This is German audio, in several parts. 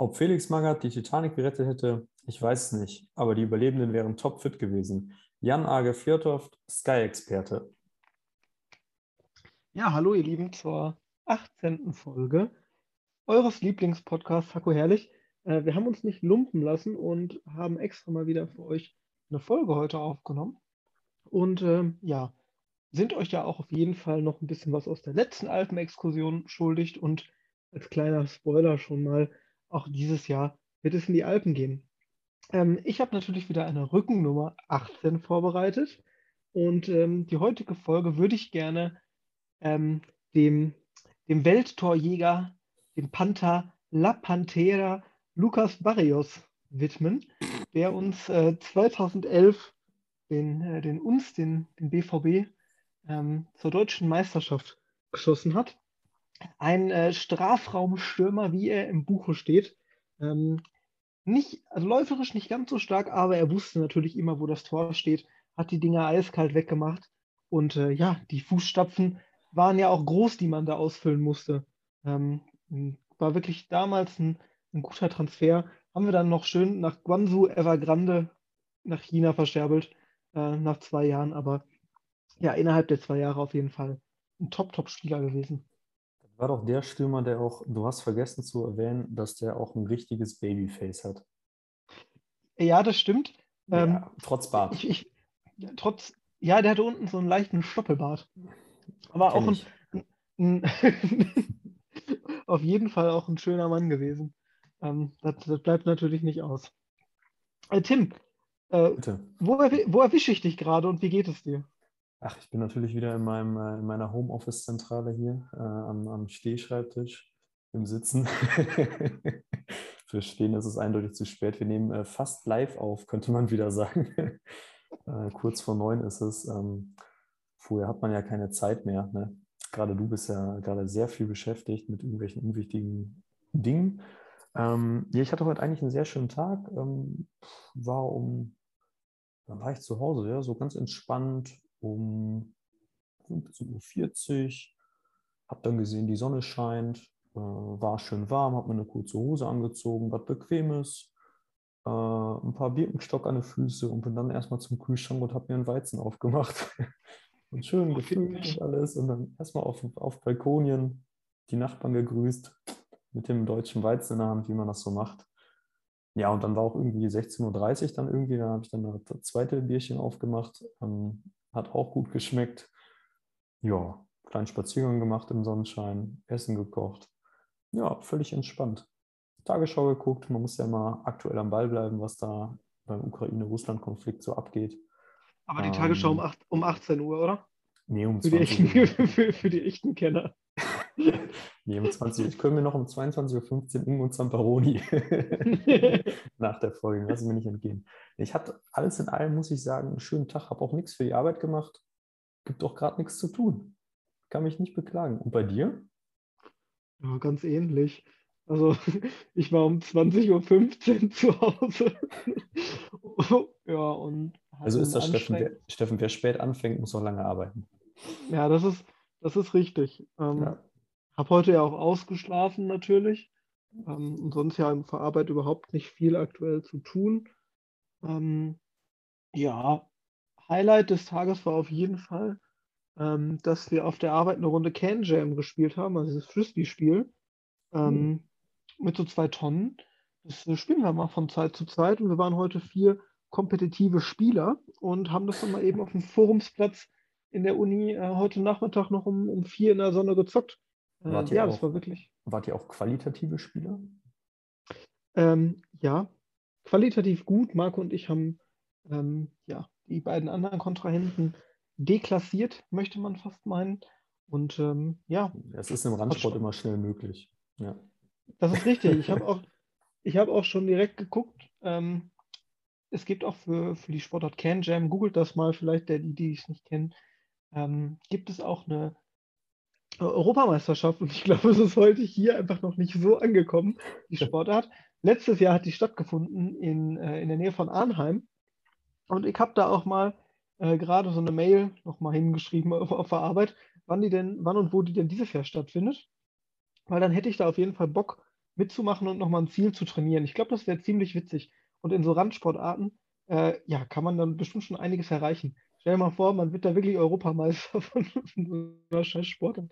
Ob Felix Magath die Titanic gerettet hätte, ich weiß es nicht, aber die Überlebenden wären topfit gewesen. Jan Age Fjordhoft, Sky-Experte. Ja, hallo ihr Lieben zur 18. Folge eures Lieblingspodcasts Haku Herrlich. Äh, wir haben uns nicht lumpen lassen und haben extra mal wieder für euch eine Folge heute aufgenommen. Und ähm, ja, sind euch ja auch auf jeden Fall noch ein bisschen was aus der letzten Alpenexkursion schuldig und als kleiner Spoiler schon mal, auch dieses Jahr wird es in die Alpen gehen. Ähm, ich habe natürlich wieder eine Rückennummer 18 vorbereitet und ähm, die heutige Folge würde ich gerne ähm, dem, dem Welttorjäger, dem Panther La Pantera Lucas Barrios widmen, der uns äh, 2011 den, äh, den uns, den, den BVB, ähm, zur deutschen Meisterschaft geschossen hat ein äh, Strafraumstürmer, wie er im Buche steht. Ähm, nicht, also läuferisch nicht ganz so stark, aber er wusste natürlich immer, wo das Tor steht, hat die Dinger eiskalt weggemacht. Und äh, ja, die Fußstapfen waren ja auch groß, die man da ausfüllen musste. Ähm, war wirklich damals ein, ein, guter Transfer. Haben wir dann noch schön nach Guangzhou Evergrande nach China verscherbelt, äh, nach zwei Jahren. Aber ja, innerhalb der zwei Jahre auf jeden Fall ein Top-Top-Spieler gewesen war doch der Stürmer, der auch, du hast vergessen zu erwähnen, dass der auch ein richtiges Babyface hat. Ja, das stimmt. Ja, ähm, trotz Bart. Ich, ich, trotz, ja, der hatte unten so einen leichten Stoppelbart. Aber Kenn auch ein, ein, auf jeden Fall auch ein schöner Mann gewesen. Ähm, das, das, bleibt natürlich nicht aus. Äh, Tim, äh, wo, wo erwische ich dich gerade und wie geht es dir? Ach, ich bin natürlich wieder in, meinem, äh, in meiner Homeoffice-Zentrale hier äh, am, am Stehschreibtisch im Sitzen. Für Stehen ist es eindeutig zu spät. Wir nehmen äh, fast live auf, könnte man wieder sagen. äh, kurz vor neun ist es. Ähm, vorher hat man ja keine Zeit mehr. Ne? Gerade du bist ja gerade sehr viel beschäftigt mit irgendwelchen unwichtigen Dingen. Ähm, ja, ich hatte heute eigentlich einen sehr schönen Tag. Ähm, war um, dann war ich zu Hause, ja, so ganz entspannt, um 15.40 Uhr. Habe dann gesehen, die Sonne scheint, äh, war schön warm, habe mir eine kurze Hose angezogen, was Bequemes, äh, ein paar Birkenstock an den Füßen und bin dann erstmal zum Kühlschrank und habe mir einen Weizen aufgemacht. und schön gefüllt und alles. Und dann erstmal auf, auf Balkonien die Nachbarn gegrüßt mit dem deutschen Weizen in der Hand, wie man das so macht. Ja, und dann war auch irgendwie 16.30 Uhr dann irgendwie, da habe ich dann das zweite Bierchen aufgemacht. Ähm, hat auch gut geschmeckt. Ja, kleinen Spaziergang gemacht im Sonnenschein, Essen gekocht. Ja, völlig entspannt. Tagesschau geguckt. Man muss ja immer aktuell am Ball bleiben, was da beim Ukraine-Russland-Konflikt so abgeht. Aber die ähm, Tagesschau um, 8, um 18 Uhr, oder? Nee, um 20 Uhr. Für, für, für die echten Kenner. nee, um 20 Uhr. Ich können mir noch um 22.15 Uhr Ingo Zamparoni nach der Folge. Lass es mir nicht entgehen. Ich hatte alles in allem, muss ich sagen, einen schönen Tag. Habe auch nichts für die Arbeit gemacht. Gibt auch gerade nichts zu tun. Kann mich nicht beklagen. Und bei dir? Ja, ganz ähnlich. Also ich war um 20.15 Uhr zu Hause. ja, und. Also ist das Steffen wer, Steffen, wer spät anfängt, muss auch lange arbeiten. Ja, das ist, das ist richtig. Ähm, ja. Habe heute ja auch ausgeschlafen natürlich. Ähm, und sonst ja im Verarbeit überhaupt nicht viel aktuell zu tun. Ähm, ja, Highlight des Tages war auf jeden Fall, ähm, dass wir auf der Arbeit eine Runde Can Jam gespielt haben, also dieses Frisbee-Spiel. Mhm. Mit so zwei Tonnen. Das spielen wir mal von Zeit zu Zeit und wir waren heute vier kompetitive Spieler und haben das dann mal eben auf dem Forumsplatz in der Uni äh, heute Nachmittag noch um, um vier in der Sonne gezockt. Äh, ja, auch, das war wirklich. Wart ihr auch qualitative Spieler? Ähm, ja, qualitativ gut. Marco und ich haben ähm, ja, die beiden anderen Kontrahenten deklassiert, möchte man fast meinen. Und ähm, ja. Es ist im Randsport immer schnell möglich. Ja. Das ist richtig. Ich habe auch, hab auch schon direkt geguckt. Ähm, es gibt auch für, für die Sportart Can Jam, googelt das mal, vielleicht der, die, die es nicht kennen, ähm, gibt es auch eine Europameisterschaft und ich glaube, es ist heute hier einfach noch nicht so angekommen, die Sportart. Letztes Jahr hat die stattgefunden in, äh, in der Nähe von Arnheim und ich habe da auch mal äh, gerade so eine Mail nochmal hingeschrieben auf, auf, der Arbeit, wann die denn, wann und wo die denn dieses Jahr stattfindet. Weil dann hätte ich da auf jeden Fall Bock, mitzumachen und nochmal ein Ziel zu trainieren. Ich glaube, das wäre ziemlich witzig. Und in so Randsportarten, äh, ja, kann man dann bestimmt schon einiges erreichen. Stell dir mal vor, man wird da wirklich Europameister von, von so einer scheiß Sportart.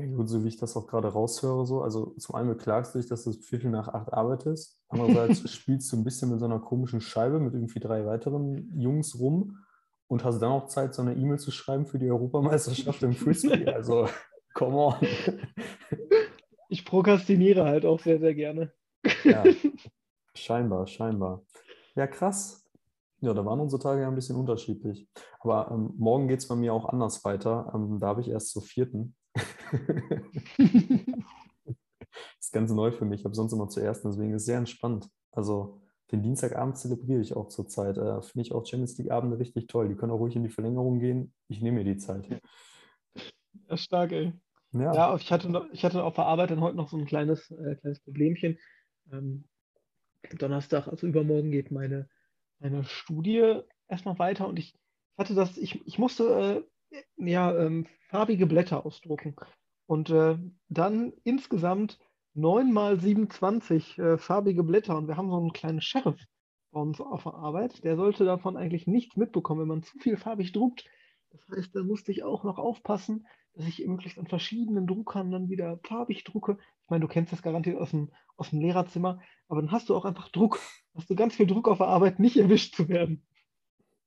Ja, gut, so wie ich das auch gerade raushöre, so. Also zum einen beklagst du dich, dass du Viertel nach acht arbeitest. Andererseits spielst du ein bisschen mit so einer komischen Scheibe mit irgendwie drei weiteren Jungs rum und hast dann auch Zeit, so eine E-Mail zu schreiben für die Europameisterschaft im Frisbee. Also, come on. Ich prokrastiniere halt auch sehr, sehr gerne. Ja, scheinbar, scheinbar. Ja, krass. Ja, da waren unsere Tage ja ein bisschen unterschiedlich. Aber ähm, morgen geht es bei mir auch anders weiter. Ähm, da habe ich erst zur vierten. Das ist ganz neu für mich. Ich habe sonst immer zur ersten, deswegen ist es sehr entspannt. Also den Dienstagabend zelebriere ich auch zurzeit. Äh, Finde ich auch Champions League-Abende richtig toll. Die können auch ruhig in die Verlängerung gehen. Ich nehme mir die Zeit. Ja, stark, ey. Ja, ja ich, hatte noch, ich hatte auf der Arbeit dann heute noch so ein kleines, äh, kleines Problemchen. Ähm, Donnerstag, also übermorgen, geht meine, meine Studie erstmal weiter und ich hatte das, ich, ich musste äh, ja, ähm, farbige Blätter ausdrucken. Und äh, dann insgesamt 9 mal 27 äh, farbige Blätter und wir haben so einen kleinen Sheriff bei uns auf der Arbeit. Der sollte davon eigentlich nichts mitbekommen, wenn man zu viel farbig druckt. Das heißt, da musste ich auch noch aufpassen, dass ich möglichst an verschiedenen Druckern dann wieder farbig drucke. Ich meine, du kennst das garantiert aus dem, aus dem Lehrerzimmer, aber dann hast du auch einfach Druck. Hast du ganz viel Druck auf der Arbeit, nicht erwischt zu werden.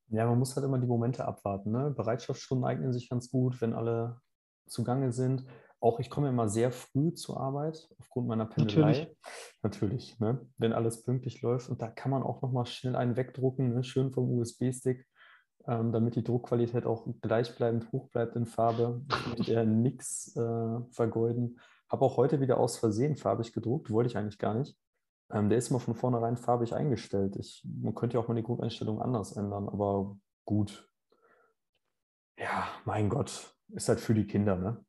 Ja, man muss halt immer die Momente abwarten. Ne? Bereitschaftsstunden eignen sich ganz gut, wenn alle zugange sind. Auch ich komme immer sehr früh zur Arbeit aufgrund meiner Pendelei. Natürlich, Natürlich ne? wenn alles pünktlich läuft. Und da kann man auch nochmal schnell einen wegdrucken, ne? schön vom USB-Stick, ähm, damit die Druckqualität auch gleichbleibend hoch bleibt in Farbe. Ich möchte eher nichts äh, vergeuden. Habe auch heute wieder aus Versehen farbig gedruckt, wollte ich eigentlich gar nicht. Ähm, der ist immer von vornherein farbig eingestellt. Ich, man könnte ja auch mal die Grundeinstellung anders ändern, aber gut. Ja, mein Gott, ist halt für die Kinder, ne?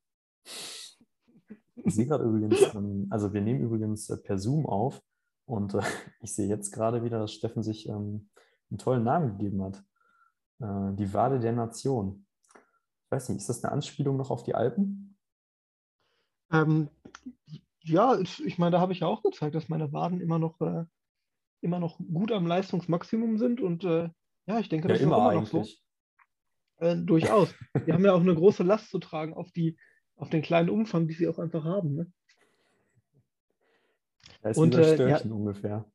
Ich sehe gerade übrigens, ähm, also wir nehmen übrigens äh, per Zoom auf und äh, ich sehe jetzt gerade wieder, dass Steffen sich ähm, einen tollen Namen gegeben hat. Äh, die Wade der Nation. Ich weiß nicht, ist das eine Anspielung noch auf die Alpen? Ähm, ja, ich meine, da habe ich ja auch gezeigt, dass meine Waden immer noch, äh, immer noch gut am Leistungsmaximum sind und äh, ja, ich denke, das ja, ist immer, immer noch so. Äh, durchaus. Die haben ja auch eine große Last zu tragen auf die auf den kleinen Umfang, die sie auch einfach haben. Ne? Da ist und, äh, Störchen ja, ungefähr.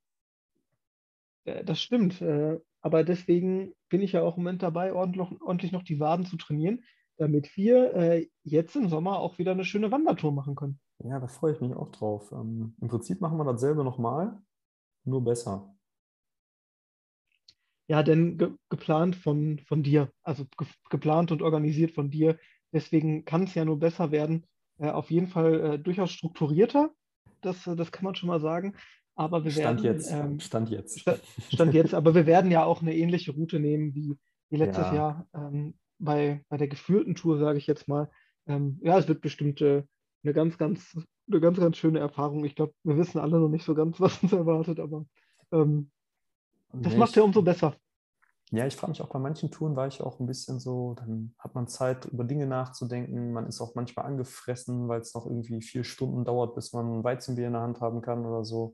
Äh, das stimmt. Äh, aber deswegen bin ich ja auch im Moment dabei, ordentlich, ordentlich noch die Waden zu trainieren, damit wir äh, jetzt im Sommer auch wieder eine schöne Wandertour machen können. Ja, da freue ich mich auch drauf. Ähm, Im Prinzip machen wir dasselbe nochmal, nur besser. Ja, denn ge geplant von, von dir, also ge geplant und organisiert von dir, Deswegen kann es ja nur besser werden. Äh, auf jeden Fall äh, durchaus strukturierter, das, äh, das kann man schon mal sagen. Aber wir Stand werden. Jetzt. Ähm, Stand jetzt. Stand jetzt. Aber wir werden ja auch eine ähnliche Route nehmen wie, wie letztes ja. Jahr ähm, bei, bei der geführten Tour, sage ich jetzt mal. Ähm, ja, es wird bestimmt äh, eine ganz, ganz, eine ganz, ganz schöne Erfahrung. Ich glaube, wir wissen alle noch nicht so ganz, was uns erwartet, aber ähm, das macht ja umso besser. Ja, ich frage mich auch bei manchen Touren war ich auch ein bisschen so, dann hat man Zeit, über Dinge nachzudenken. Man ist auch manchmal angefressen, weil es noch irgendwie vier Stunden dauert, bis man ein Weizenbier in der Hand haben kann oder so.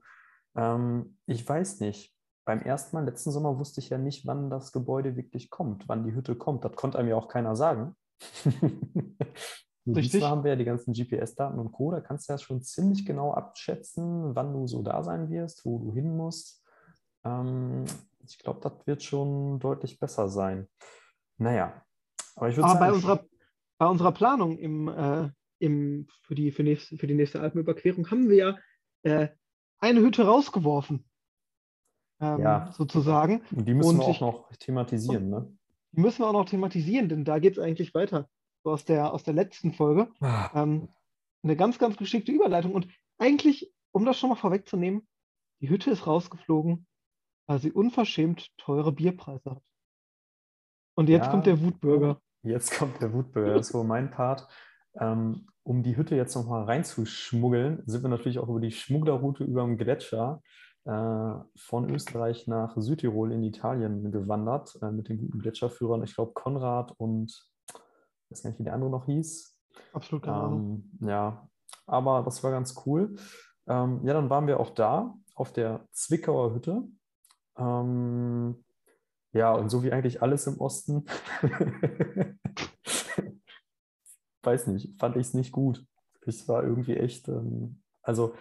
Ähm, ich weiß nicht. Beim ersten Mal, letzten Sommer, wusste ich ja nicht, wann das Gebäude wirklich kommt, wann die Hütte kommt. Das konnte einem ja auch keiner sagen. Richtig. Diesmal haben wir ja die ganzen GPS-Daten und Co. Da kannst du ja schon ziemlich genau abschätzen, wann du so da sein wirst, wo du hin musst. Ähm, ich glaube, das wird schon deutlich besser sein. Naja, aber ich würde sagen. Bei unserer, bei unserer Planung im, äh, im, für, die, für, nächste, für die nächste Alpenüberquerung haben wir ja äh, eine Hütte rausgeworfen. Ähm, ja. Sozusagen. Und die müssen Und wir auch ich, noch thematisieren, ne? Die müssen wir auch noch thematisieren, denn da geht es eigentlich weiter. So aus der, aus der letzten Folge. Ah. Ähm, eine ganz, ganz geschickte Überleitung. Und eigentlich, um das schon mal vorwegzunehmen, die Hütte ist rausgeflogen weil sie unverschämt teure Bierpreise hat. Und jetzt ja, kommt der Wutbürger. Jetzt kommt der Wutbürger, das ist wohl mein Part. Ähm, um die Hütte jetzt nochmal reinzuschmuggeln, sind wir natürlich auch über die Schmugglerroute über den Gletscher äh, von Österreich nach Südtirol in Italien gewandert äh, mit den guten Gletscherführern. Ich glaube, Konrad und ich weiß gar nicht, wie der andere noch hieß. Absolut keine ähm, Ja, aber das war ganz cool. Ähm, ja, dann waren wir auch da auf der Zwickauer Hütte. Ähm, ja, und so wie eigentlich alles im Osten, weiß nicht, fand ich es nicht gut. Ich war irgendwie echt, ähm, also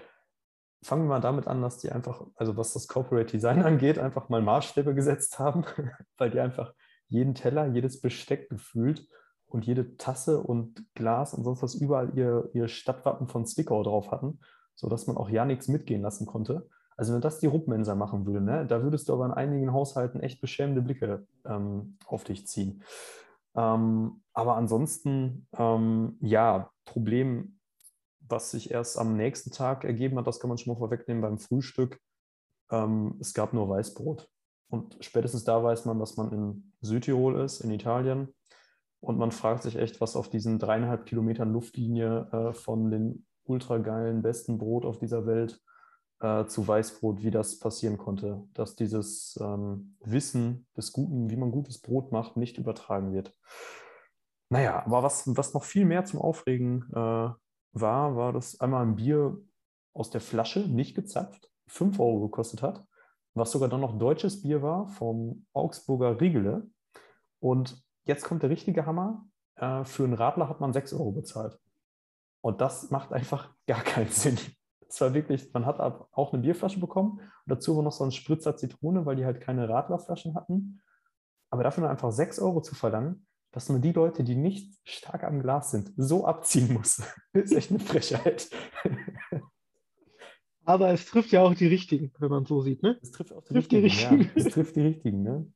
fangen wir mal damit an, dass die einfach, also was das Corporate Design angeht, einfach mal Maßstäbe gesetzt haben, weil die einfach jeden Teller, jedes Besteck gefühlt und jede Tasse und Glas und sonst was überall ihr, ihr Stadtwappen von Zwickau drauf hatten, sodass man auch ja nichts mitgehen lassen konnte. Also wenn das die Ruppmenser machen würde, ne, da würdest du aber in einigen Haushalten echt beschämende Blicke ähm, auf dich ziehen. Ähm, aber ansonsten, ähm, ja, Problem, was sich erst am nächsten Tag ergeben hat, das kann man schon mal vorwegnehmen beim Frühstück. Ähm, es gab nur Weißbrot. Und spätestens da weiß man, dass man in Südtirol ist, in Italien. Und man fragt sich echt, was auf diesen dreieinhalb Kilometern Luftlinie äh, von den ultra geilen, besten Brot auf dieser Welt äh, zu Weißbrot, wie das passieren konnte, dass dieses ähm, Wissen des Guten, wie man gutes Brot macht, nicht übertragen wird. Naja, aber was, was noch viel mehr zum Aufregen äh, war, war, dass einmal ein Bier aus der Flasche, nicht gezapft, 5 Euro gekostet hat, was sogar dann noch deutsches Bier war vom Augsburger Riegele. Und jetzt kommt der richtige Hammer. Äh, für einen Radler hat man 6 Euro bezahlt. Und das macht einfach gar keinen Sinn. Es war wirklich, man hat auch eine Bierflasche bekommen und dazu war noch so ein Spritzer Zitrone, weil die halt keine Radlerflaschen hatten. Aber dafür nur einfach 6 Euro zu verlangen, dass man die Leute, die nicht stark am Glas sind, so abziehen muss, ist echt eine Frechheit. Aber es trifft ja auch die Richtigen, wenn man so sieht, ne? Es trifft auch die, trifft richtigen, die richtigen. Ja. Es trifft die Richtigen, ne?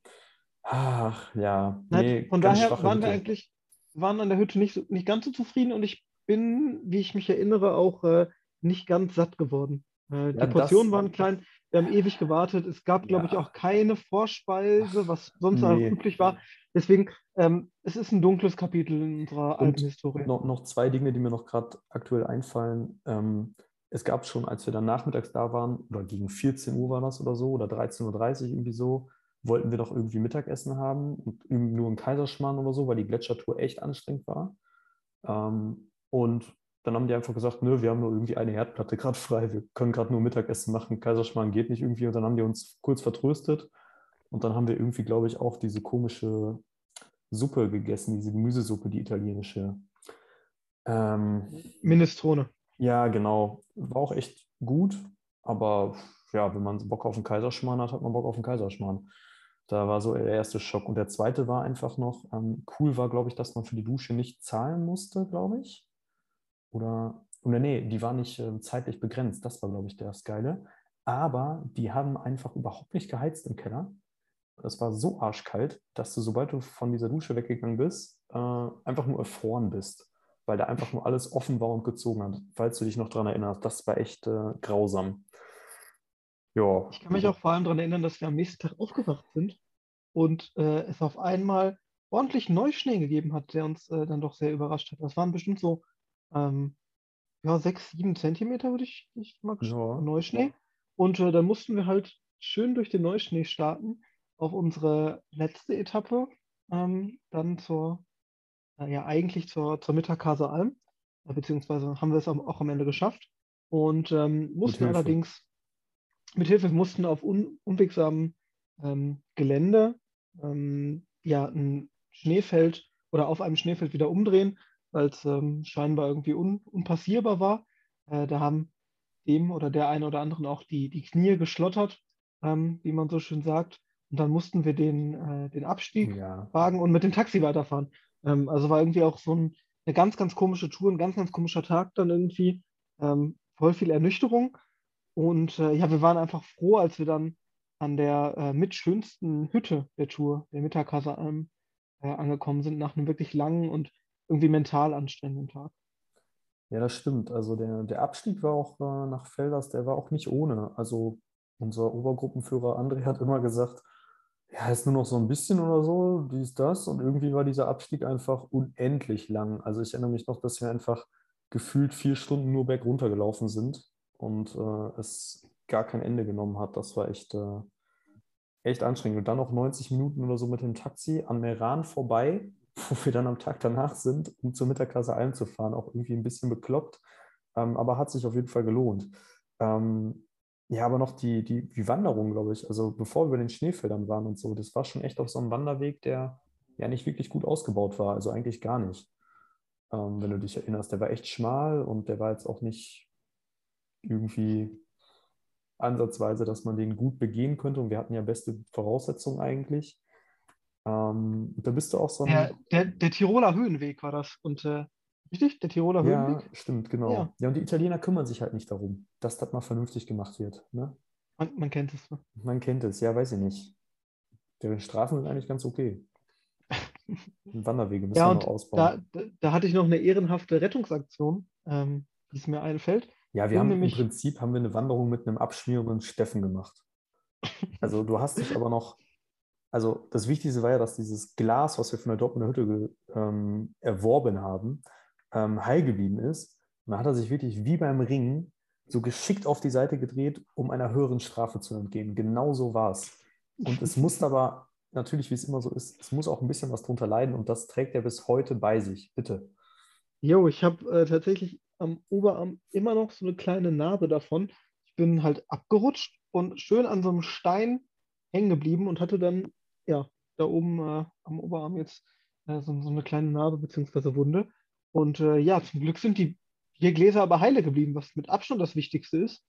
Ach, ja. Nee, Von daher waren wir eigentlich, waren an der Hütte nicht, nicht ganz so zufrieden und ich bin, wie ich mich erinnere, auch äh, nicht ganz satt geworden. Äh, die ja, Portionen waren klein, wir haben ewig gewartet. Es gab, ja. glaube ich, auch keine Vorspeise, was sonst nee. üblich war. Deswegen, ähm, es ist ein dunkles Kapitel in unserer alten Historie. Noch, noch zwei Dinge, die mir noch gerade aktuell einfallen. Ähm, es gab schon, als wir dann nachmittags da waren, oder gegen 14 Uhr war das oder so, oder 13.30 Uhr irgendwie so, wollten wir doch irgendwie Mittagessen haben und nur einen Kaiserschmarrn oder so, weil die Gletschertour echt anstrengend war. Ähm, und dann haben die einfach gesagt, nö, wir haben nur irgendwie eine Herdplatte gerade frei, wir können gerade nur Mittagessen machen, Kaiserschmarrn geht nicht irgendwie. Und dann haben die uns kurz vertröstet. Und dann haben wir irgendwie, glaube ich, auch diese komische Suppe gegessen, diese Gemüsesuppe, die italienische. Ähm, Minestrone. Ja, genau. War auch echt gut, aber ja, wenn man Bock auf einen Kaiserschmarrn hat, hat man Bock auf einen Kaiserschmarrn. Da war so der erste Schock. Und der zweite war einfach noch, ähm, cool war, glaube ich, dass man für die Dusche nicht zahlen musste, glaube ich. Oder, oder nee, die war nicht äh, zeitlich begrenzt. Das war, glaube ich, das Geile. Aber die haben einfach überhaupt nicht geheizt im Keller. Es war so arschkalt, dass du, sobald du von dieser Dusche weggegangen bist, äh, einfach nur erfroren bist. Weil da einfach nur alles offen war und gezogen hat. Falls du dich noch daran erinnerst, das war echt äh, grausam. Ja. Ich kann mich auch vor allem daran erinnern, dass wir am nächsten Tag aufgewacht sind und äh, es auf einmal ordentlich Neuschnee gegeben hat, der uns äh, dann doch sehr überrascht hat. Das waren bestimmt so ähm, ja, sechs, sieben Zentimeter, würde ich, ich mal ja. Neuschnee. Und äh, dann mussten wir halt schön durch den Neuschnee starten auf unsere letzte Etappe, ähm, dann zur, äh, ja, eigentlich zur, zur Mittagkase Alm, äh, beziehungsweise haben wir es auch am Ende geschafft und ähm, mussten mit allerdings mit Hilfe mussten auf un, unwegsamem ähm, Gelände ähm, ja ein Schneefeld oder auf einem Schneefeld wieder umdrehen weil es ähm, scheinbar irgendwie un unpassierbar war. Äh, da haben dem oder der eine oder anderen auch die, die Knie geschlottert, ähm, wie man so schön sagt. Und dann mussten wir den, äh, den Abstieg ja. wagen und mit dem Taxi weiterfahren. Ähm, also war irgendwie auch so ein, eine ganz, ganz komische Tour, ein ganz, ganz komischer Tag dann irgendwie. Ähm, voll viel Ernüchterung. Und äh, ja, wir waren einfach froh, als wir dann an der äh, mitschönsten Hütte der Tour, der Mittagkasse, ähm, äh, angekommen sind, nach einem wirklich langen und irgendwie mental anstrengenden Tag. Ja, das stimmt. Also der, der Abstieg war auch äh, nach Felders, der war auch nicht ohne. Also unser Obergruppenführer André hat immer gesagt, ja, ist nur noch so ein bisschen oder so, dies, das. Und irgendwie war dieser Abstieg einfach unendlich lang. Also ich erinnere mich noch, dass wir einfach gefühlt vier Stunden nur bergunter gelaufen sind und äh, es gar kein Ende genommen hat. Das war echt, äh, echt anstrengend. Und dann noch 90 Minuten oder so mit dem Taxi an Meran vorbei wo wir dann am Tag danach sind, um zur Mittagklasse einzufahren. Auch irgendwie ein bisschen bekloppt, ähm, aber hat sich auf jeden Fall gelohnt. Ähm, ja, aber noch die, die, die Wanderung, glaube ich. Also bevor wir bei den Schneefeldern waren und so, das war schon echt auf so einem Wanderweg, der ja nicht wirklich gut ausgebaut war. Also eigentlich gar nicht. Ähm, wenn du dich erinnerst, der war echt schmal und der war jetzt auch nicht irgendwie ansatzweise, dass man den gut begehen könnte. Und wir hatten ja beste Voraussetzungen eigentlich. Ähm, da bist du auch so ein. Der, der, der Tiroler Höhenweg war das. Und äh, richtig? Der Tiroler ja, Höhenweg? stimmt, genau. Ja. Ja. und die Italiener kümmern sich halt nicht darum, dass das mal vernünftig gemacht wird. Ne? Man, man kennt es. Ne? Man kennt es, ja, weiß ich nicht. Deren Strafen sind eigentlich ganz okay. Wanderwege müssen Ja, wir noch ausbauen. da, da, hatte ich noch eine ehrenhafte Rettungsaktion, ähm, die es mir einfällt. Ja, wir haben nämlich- im Prinzip haben wir eine Wanderung mit einem abschmierenden Steffen gemacht. Also du hast dich aber noch, also das Wichtigste war ja, dass dieses Glas, was wir von der Dortmunder Hütte ähm, erworben haben, ähm, heil geblieben ist. Und dann hat er sich wirklich wie beim Ringen so geschickt auf die Seite gedreht, um einer höheren Strafe zu entgehen. Genau so war es. Und es musste aber, natürlich, wie es immer so ist, es muss auch ein bisschen was drunter leiden und das trägt er bis heute bei sich. Bitte. Jo, ich habe äh, tatsächlich am Oberarm immer noch so eine kleine Narbe davon. Ich bin halt abgerutscht und schön an so einem Stein hängen geblieben und hatte dann, ja, da oben äh, am Oberarm jetzt äh, so, so eine kleine Narbe bzw. Wunde. Und äh, ja, zum Glück sind die vier Gläser aber heile geblieben, was mit Abstand das Wichtigste ist.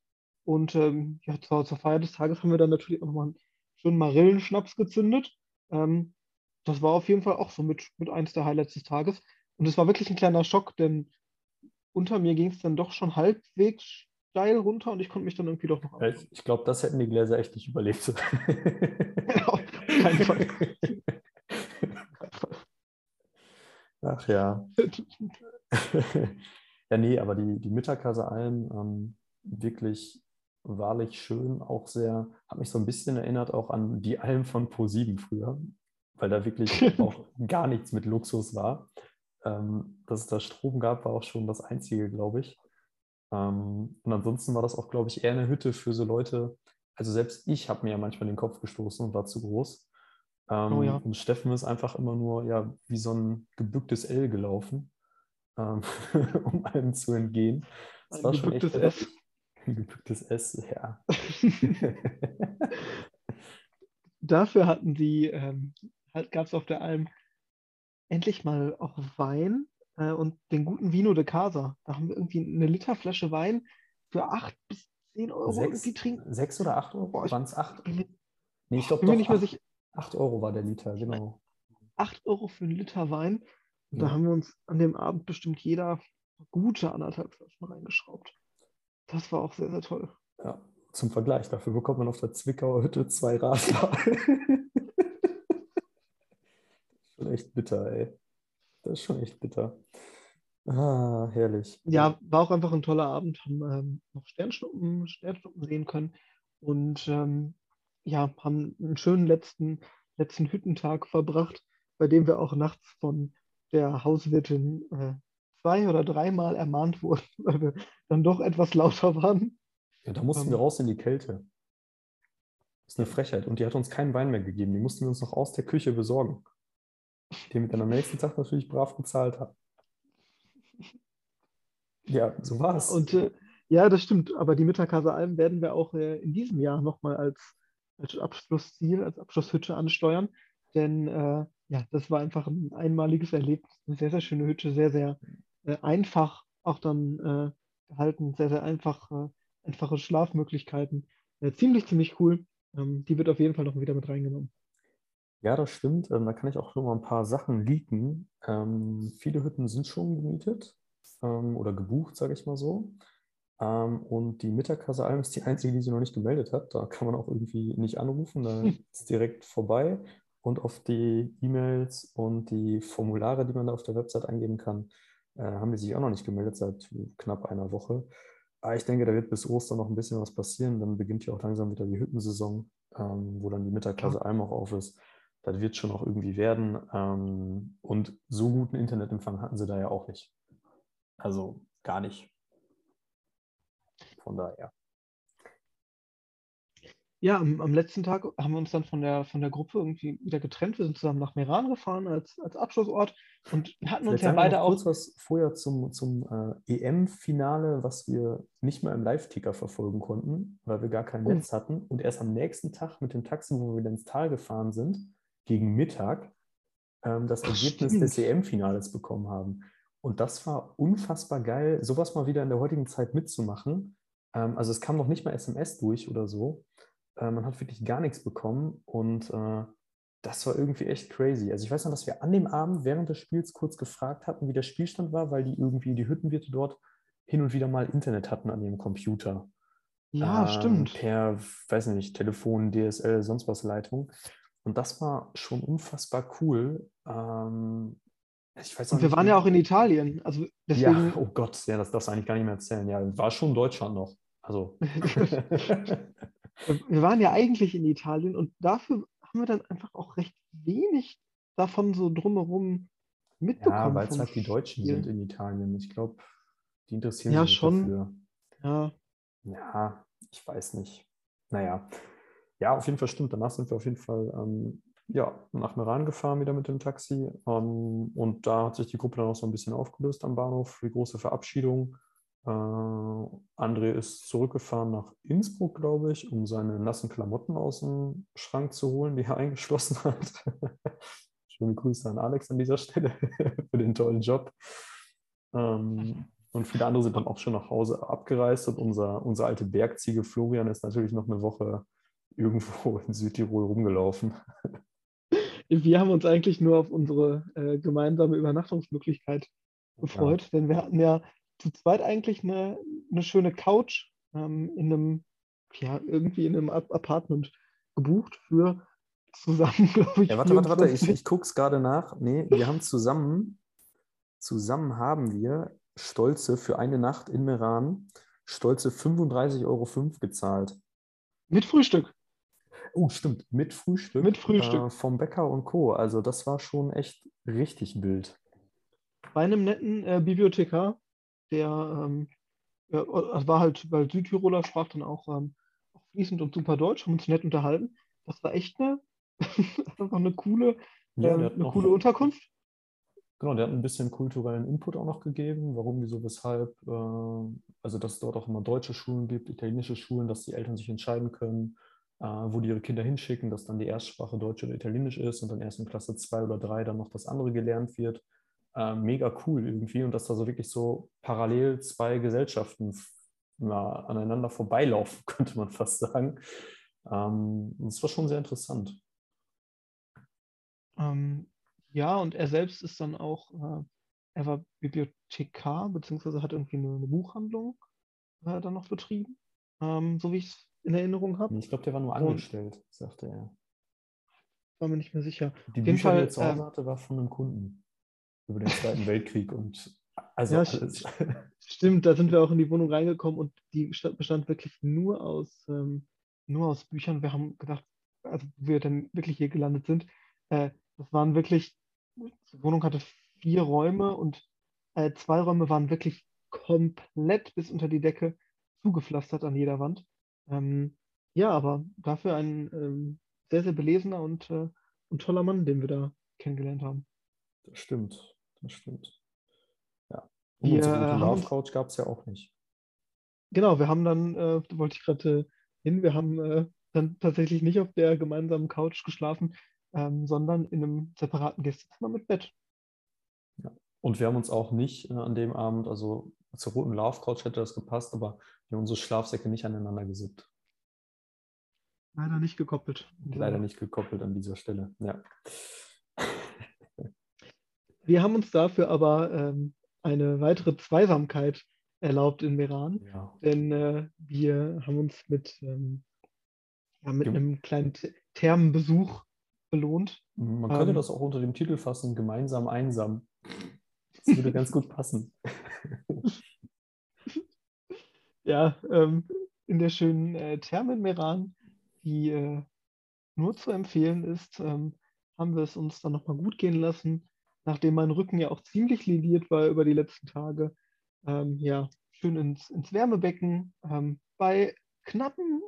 Und ähm, ja, zur, zur Feier des Tages haben wir dann natürlich auch nochmal einen schönen Marillenschnaps gezündet. Ähm, das war auf jeden Fall auch so mit, mit eins der Highlights des Tages. Und es war wirklich ein kleiner Schock, denn unter mir ging es dann doch schon halbwegs steil runter und ich konnte mich dann irgendwie doch noch Ja, Ich, ich glaube, das hätten die Gläser echt nicht überlebt. Auf keinen Fall. Ach ja. ja, nee, aber die, die Mittagkase Alm, ähm, wirklich wahrlich schön, auch sehr, hat mich so ein bisschen erinnert auch an die Alm von Pro7 früher, weil da wirklich auch gar nichts mit Luxus war. Ähm, dass es da Strom gab, war auch schon das Einzige, glaube ich. Ähm, und ansonsten war das auch, glaube ich, eher eine Hütte für so Leute. Also selbst ich habe mir ja manchmal den Kopf gestoßen und war zu groß. Ähm, Oh ja. Und Steffen ist einfach immer nur ja, wie so ein gebücktes L gelaufen, ähm, um allem zu entgehen. Das Ein war schon echt gebücktes. S. Ein gebücktes S, ja. Dafür hatten die, ähm, halt gab es auf der Alm endlich mal auch Wein äh, und den guten Vino de Casa. Da haben wir irgendwie eine Literflasche Wein für 8 bis 10 Euro irgendwie Sechs, trinken. sechs oder acht Euro? Boah, ich- Waren es acht? bin Nee, ich glaube mir doch nicht mehr sicher. Acht Euro war der Liter, genau. 8 Euro für einen Liter Wein. Und da Ja. haben wir uns an dem Abend bestimmt jeder gute anderthalb Flaschen reingeschraubt. Das war auch sehr, sehr toll. Ja, zum Vergleich, dafür bekommt man auf der Zwickauer Hütte zwei Radler. schon echt bitter, ey. Das ist schon echt bitter. Ah, herrlich. Ja, war auch einfach ein toller Abend. Haben ähm, noch Sternschnuppen, Sternschnuppen sehen können und ähm, ja, haben einen schönen letzten, letzten Hüttentag verbracht, bei dem wir auch nachts von der Hauswirtin äh, zwei oder dreimal ermahnt wurden, weil wir dann doch etwas lauter waren. Ja, da mussten ähm, wir raus in die Kälte. Das ist eine Frechheit. Und die hat uns keinen Wein mehr gegeben. Die mussten wir uns noch aus der Küche besorgen. Den wir dann am nächsten Tag natürlich brav gezahlt haben. Ja, so war es. Und äh, ja, das stimmt, aber die Mittagkase Alm werden wir auch äh, in diesem Jahr nochmal als, als Abschlussziel, als Abschlusshütte ansteuern. Denn äh, ja, das war einfach ein einmaliges Erlebnis. Eine sehr, sehr schöne Hütte, sehr, sehr äh, einfach auch dann äh, gehalten, sehr, sehr einfach, äh, einfache Schlafmöglichkeiten. Äh, ziemlich, ziemlich cool. Ähm, die wird auf jeden Fall noch wieder mit reingenommen. Ja, das stimmt. Ähm, da kann ich auch schon mal ein paar Sachen leaken. Ähm, viele Hütten sind schon gemietet ähm, oder gebucht, sage ich mal so. Ähm, und die Mittagkasse Alm ist die einzige, die sie noch nicht gemeldet hat. Da kann man auch irgendwie nicht anrufen. Da ist es direkt vorbei. Und auf die E-Mails und die Formulare, die man da auf der Website eingeben kann, äh, haben die sich auch noch nicht gemeldet seit knapp einer Woche. Aber ich denke, da wird bis Ostern noch ein bisschen was passieren. Dann beginnt ja auch langsam wieder die Hüttensaison, ähm, wo dann die Mittagkasse Alm auch auf ist. Das wird schon auch irgendwie werden. Ähm, und so guten Internetempfang hatten sie da ja auch nicht. Also gar nicht. Von daher. ja, am, am letzten Tag haben wir uns dann von der, von der Gruppe irgendwie wieder getrennt. Wir sind zusammen nach Meran gefahren als, als Abschlussort und hatten uns ja beide auch. kurz was vorher zum, zum äh, EM-Finale, was wir nicht mehr im Live-Ticker verfolgen konnten, weil wir gar kein Oh. Netz hatten. Und erst am nächsten Tag mit dem Taxi, wo wir wieder ins Tal gefahren sind, gegen Mittag, ähm, das Ach, Ergebnis stimmt. des EM-Finales bekommen haben. Und das war unfassbar geil, sowas mal wieder in der heutigen Zeit mitzumachen. Ähm, also es kam noch nicht mal SMS durch oder so. Äh, man hat wirklich gar nichts bekommen und äh, das war irgendwie echt crazy. Also ich weiß noch, dass wir an dem Abend während des Spiels kurz gefragt hatten, wie der Spielstand war, weil die irgendwie die Hüttenwirte dort hin und wieder mal Internet hatten an ihrem Computer. Ja, Ähm, stimmt. Per, weiß nicht, Telefon, DSL, sonst was Leitung. Und das war schon unfassbar cool. Ähm, ich weiß Und wir nicht, waren ja auch in Italien. Also deswegen, ja, oh Gott, ja, das darfst du eigentlich gar nicht mehr erzählen. Ja, war schon Deutschland noch. Also. wir waren ja eigentlich in Italien und dafür haben wir dann einfach auch recht wenig davon so drumherum ja, mitbekommen. weil es halt die Deutschen Spiel. sind in Italien. Ich glaube, die interessieren Ja, sich schon. dafür. Ja, Ja, ich weiß nicht. Naja, ja, auf jeden Fall stimmt. Danach sind wir auf jeden Fall ähm, ja, nach Meran gefahren wieder mit dem Taxi. Ähm, und da hat sich die Gruppe dann auch so ein bisschen aufgelöst am Bahnhof. Die große Verabschiedung. Äh, André ist zurückgefahren nach Innsbruck, glaube ich, um seine nassen Klamotten aus dem Schrank zu holen, die er eingeschlossen hat. Schöne Grüße an Alex an dieser Stelle für den tollen Job. Ähm, und viele andere sind dann auch schon nach Hause abgereist und unser, unser alte Bergziege Florian ist natürlich noch eine Woche irgendwo in Südtirol rumgelaufen. Wir haben uns eigentlich nur auf unsere äh, gemeinsame Übernachtungsmöglichkeit gefreut, denn wir hatten ja zu zweit eigentlich eine, eine schöne Couch ähm, in einem, ja, irgendwie in einem Ap- Apartment gebucht für zusammen, glaube ich, Ja, warte, warte, warte, ich, 24. ich gucke es gerade nach. Nee, wir haben zusammen, zusammen haben wir stolze für eine Nacht in Meran stolze 35,05 Euro gezahlt. Mit Frühstück. Oh, stimmt, mit Frühstück. Mit Frühstück. Äh, vom Bäcker und Co. Also das war schon echt richtig wild. bei einem netten äh, Bibliothekar, der ähm, ja, das war halt, weil Südtiroler sprach dann auch, ähm, auch fließend und super Deutsch, haben uns nett unterhalten. Das war echt eine, einfach eine coole, Ja, ähm, eine noch- coole Unterkunft. Genau, der hat ein bisschen kulturellen Input auch noch gegeben, warum, wieso, weshalb. äh, Also, dass es dort auch immer deutsche Schulen gibt, italienische Schulen, dass die Eltern sich entscheiden können, äh, wo die ihre Kinder hinschicken, dass dann die Erstsprache Deutsch oder Italienisch ist und dann erst in Klasse 2 oder 3 dann noch das andere gelernt wird. Äh, Mega cool irgendwie und dass da so wirklich so parallel zwei Gesellschaften na, aneinander vorbeilaufen, könnte man fast sagen. Ähm, Das war schon sehr interessant. Ähm, ja, und er selbst ist dann auch, äh, er war Bibliothekar, beziehungsweise hat irgendwie eine, eine Buchhandlung äh, dann noch betrieben, ähm, so wie ich es in Erinnerung habe. Ich glaube, der war nur Und- angestellt, sagte er. War mir nicht mehr sicher. Die Auf Bücher, die Fall, er zu Hause ähm, hatte, war von einem Kunden über den Zweiten Weltkrieg und also Ja. Stimmt, da sind wir auch in die Wohnung reingekommen und die sta- bestand wirklich nur aus, ähm, nur aus Büchern. Wir haben gedacht, also wo wir dann wirklich hier gelandet sind, äh, das waren wirklich, die Wohnung hatte vier Räume und äh, zwei Räume waren wirklich komplett bis unter die Decke zugepflastert an jeder Wand. Ähm, ja, aber dafür ein ähm, sehr, sehr belesener und, äh, und toller Mann, den wir da kennengelernt haben. Das stimmt, das stimmt. Ja. Und Wir, unsere gute Love Couch gab es ja auch nicht. Genau, wir haben dann, äh, da wollte ich gerade äh, hin, wir haben äh, dann tatsächlich nicht auf der gemeinsamen Couch geschlafen, ähm, sondern in einem separaten Gästezimmer mit Bett. Und wir haben uns auch nicht äh, an dem Abend, also zur roten Love Couch hätte das gepasst, aber wir haben unsere Schlafsäcke nicht aneinander gesippt. Leider nicht gekoppelt. Leider nicht gekoppelt an dieser Stelle. Ja. Wir haben uns dafür aber ähm, eine weitere Zweisamkeit erlaubt in Meran, ja. denn äh, wir haben uns mit, ähm, ja, mit Gem- einem kleinen Th- Thermenbesuch belohnt. Man könnte Ähm. das auch unter dem Titel fassen, gemeinsam einsam. Das würde ganz gut passen. Ja, ähm, in der schönen äh, Therme in Meran, die äh, nur zu empfehlen ist, ähm, haben wir es uns dann nochmal gut gehen lassen, nachdem mein Rücken ja auch ziemlich lediert war über die letzten Tage. Ähm, ja, schön ins, ins Wärmebecken ähm, bei knappen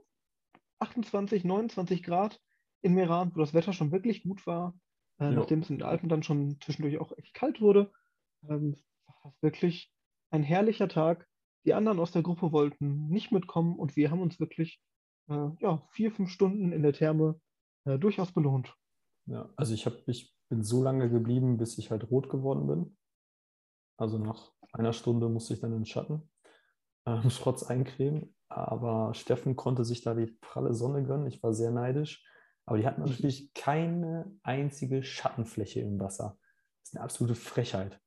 28, 29 Grad in Meran, wo das Wetter schon wirklich gut war, äh, Ja. nachdem es in den Alpen dann schon zwischendurch auch echt kalt wurde. Ähm, wirklich ein herrlicher Tag. Die anderen aus der Gruppe wollten nicht mitkommen und wir haben uns wirklich äh, ja, vier, fünf Stunden in der Therme äh, durchaus belohnt. Ja, also ich, hab, ich bin so lange geblieben, bis ich halt rot geworden bin. Also nach einer Stunde musste ich dann in den Schatten ähm, Schrotz eincremen. Aber Steffen konnte sich da die pralle Sonne gönnen. Ich war sehr neidisch. Aber die hatten natürlich keine einzige Schattenfläche im Wasser. Das ist eine absolute Frechheit.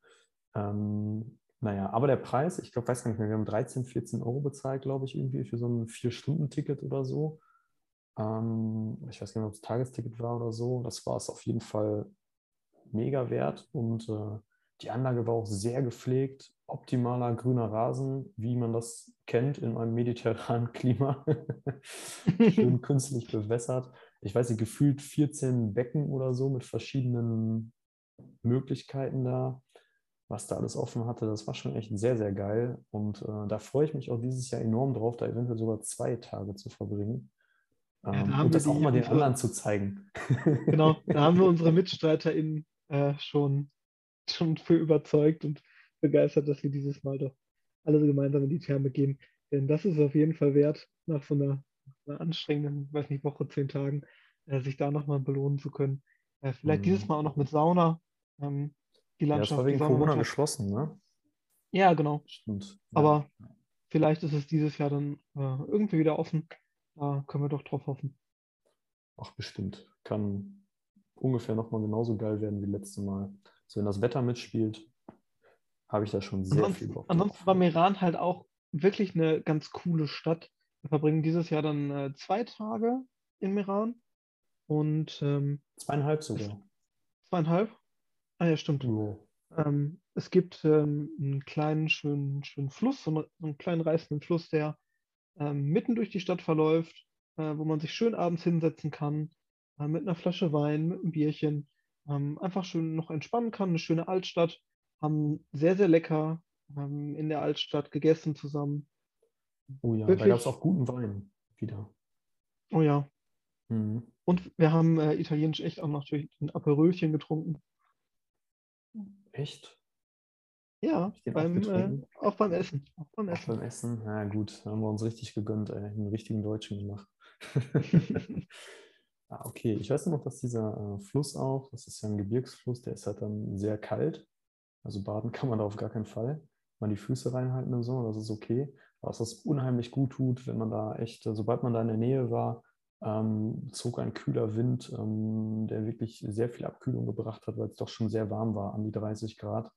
Ähm, naja, aber der Preis, ich glaube, weiß gar nicht mehr, wir haben 13, 14 Euro bezahlt, glaube ich, irgendwie für so ein Vier-Stunden-Ticket oder so. Ähm, ich weiß gar nicht, ob es Tagesticket war oder so. Das war es auf jeden Fall mega wert und äh, die Anlage war auch sehr gepflegt. Optimaler grüner Rasen, wie man das kennt in einem mediterranen Klima. Schön künstlich bewässert. Ich weiß nicht, gefühlt 14 Becken oder so mit verschiedenen Möglichkeiten da, was da alles offen hatte. Das war schon echt sehr, sehr geil. Und äh, da freue ich mich auch dieses Jahr enorm drauf, da eventuell sogar zwei Tage zu verbringen. da Ähm, haben und wir das auch mal den anderen zu zeigen. Genau, da haben wir unsere MitstreiterInnen äh, schon, schon für überzeugt und begeistert, dass wir dieses Mal doch alle gemeinsam in die Therme gehen. Denn das ist auf jeden Fall wert, nach so einer, einer anstrengenden, weiß nicht, Woche, zehn Tagen, äh, sich da nochmal belohnen zu können. Äh, vielleicht Mhm. dieses Mal auch noch mit Sauna. Ähm, die Ja, das Landschaft, war wegen Corona geschlossen, ne? Ja, genau. Stimmt. Ja. Aber vielleicht ist es dieses Jahr dann äh, irgendwie wieder offen. Da können wir doch drauf hoffen. Ach, bestimmt. Kann ungefähr nochmal genauso geil werden wie letztes Mal. So, wenn das Wetter mitspielt, habe ich da schon sehr viel Ansonsten, Bock ansonsten war Meran halt auch wirklich eine ganz coole Stadt. Wir verbringen dieses Jahr dann äh, zwei Tage in Meran und ähm, Zweieinhalb sogar. zweieinhalb. Ah ja, stimmt. Jo. Ähm, es gibt ähm, einen kleinen, schönen, schönen Fluss, so einen, so einen kleinen reißenden Fluss, der ähm, mitten durch die Stadt verläuft, äh, wo man sich schön abends hinsetzen kann, äh, mit einer Flasche Wein, mit einem Bierchen, ähm, einfach schön noch entspannen kann. Eine schöne Altstadt. Haben sehr, sehr lecker ähm, in der Altstadt gegessen zusammen. Oh ja, da Wirklich? gab es auch guten Wein wieder. Oh ja. Mhm. Und wir haben äh, italienisch echt auch natürlich ein Aperölchen getrunken. Echt? Ja, auch beim, äh, auch beim Essen. Auch beim Auch Essen. beim Essen? Na gut, haben wir uns richtig gegönnt, ey. Einen richtigen Deutschen gemacht. ah, okay, ich weiß noch, dass dieser äh, Fluss auch, das ist ja ein Gebirgsfluss, der ist halt dann sehr kalt. Also baden kann man da auf gar keinen Fall. Mal die Füße reinhalten und so, das ist okay. Aber dass das unheimlich gut tut, wenn man da echt, sobald man da in der Nähe war, ähm, zog ein kühler Wind, ähm, der wirklich sehr viel Abkühlung gebracht hat, weil es doch schon sehr warm war, an die 30 Grad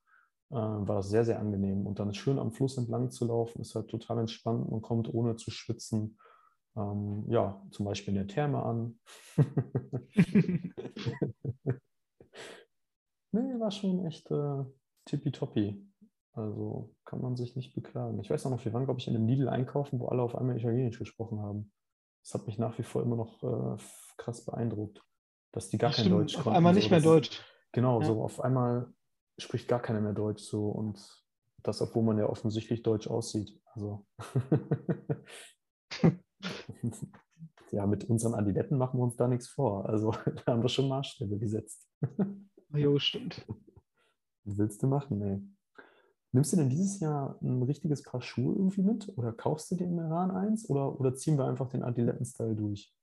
äh, war das sehr, sehr angenehm. Und dann schön am Fluss entlang zu laufen, ist halt total entspannt. Man kommt ohne zu schwitzen, ähm, ja, zum Beispiel in der Therme an. nee, war schon echt äh, tippitoppi. Also kann man sich nicht beklagen. Ich weiß auch noch, wir waren, glaube ich, in einem Lidl einkaufen, wo alle auf einmal Italienisch gesprochen haben. Das hat mich nach wie vor immer noch äh, krass beeindruckt, dass die gar kein Stimmt, Deutsch auf konnten. einmal so, nicht mehr das- Deutsch. Genau, Ja. so auf einmal spricht gar keiner mehr Deutsch so und das, obwohl man ja offensichtlich deutsch aussieht. Also ja, mit unseren Adiletten machen wir uns da nichts vor. Also da haben wir schon Maßstäbe gesetzt. Jo, stimmt. Was willst du machen, ey? Nimmst du denn dieses Jahr ein richtiges Paar Schuhe irgendwie mit? Oder kaufst du dir im Iran eins? Oder, oder ziehen wir einfach den Adiletten-Style durch?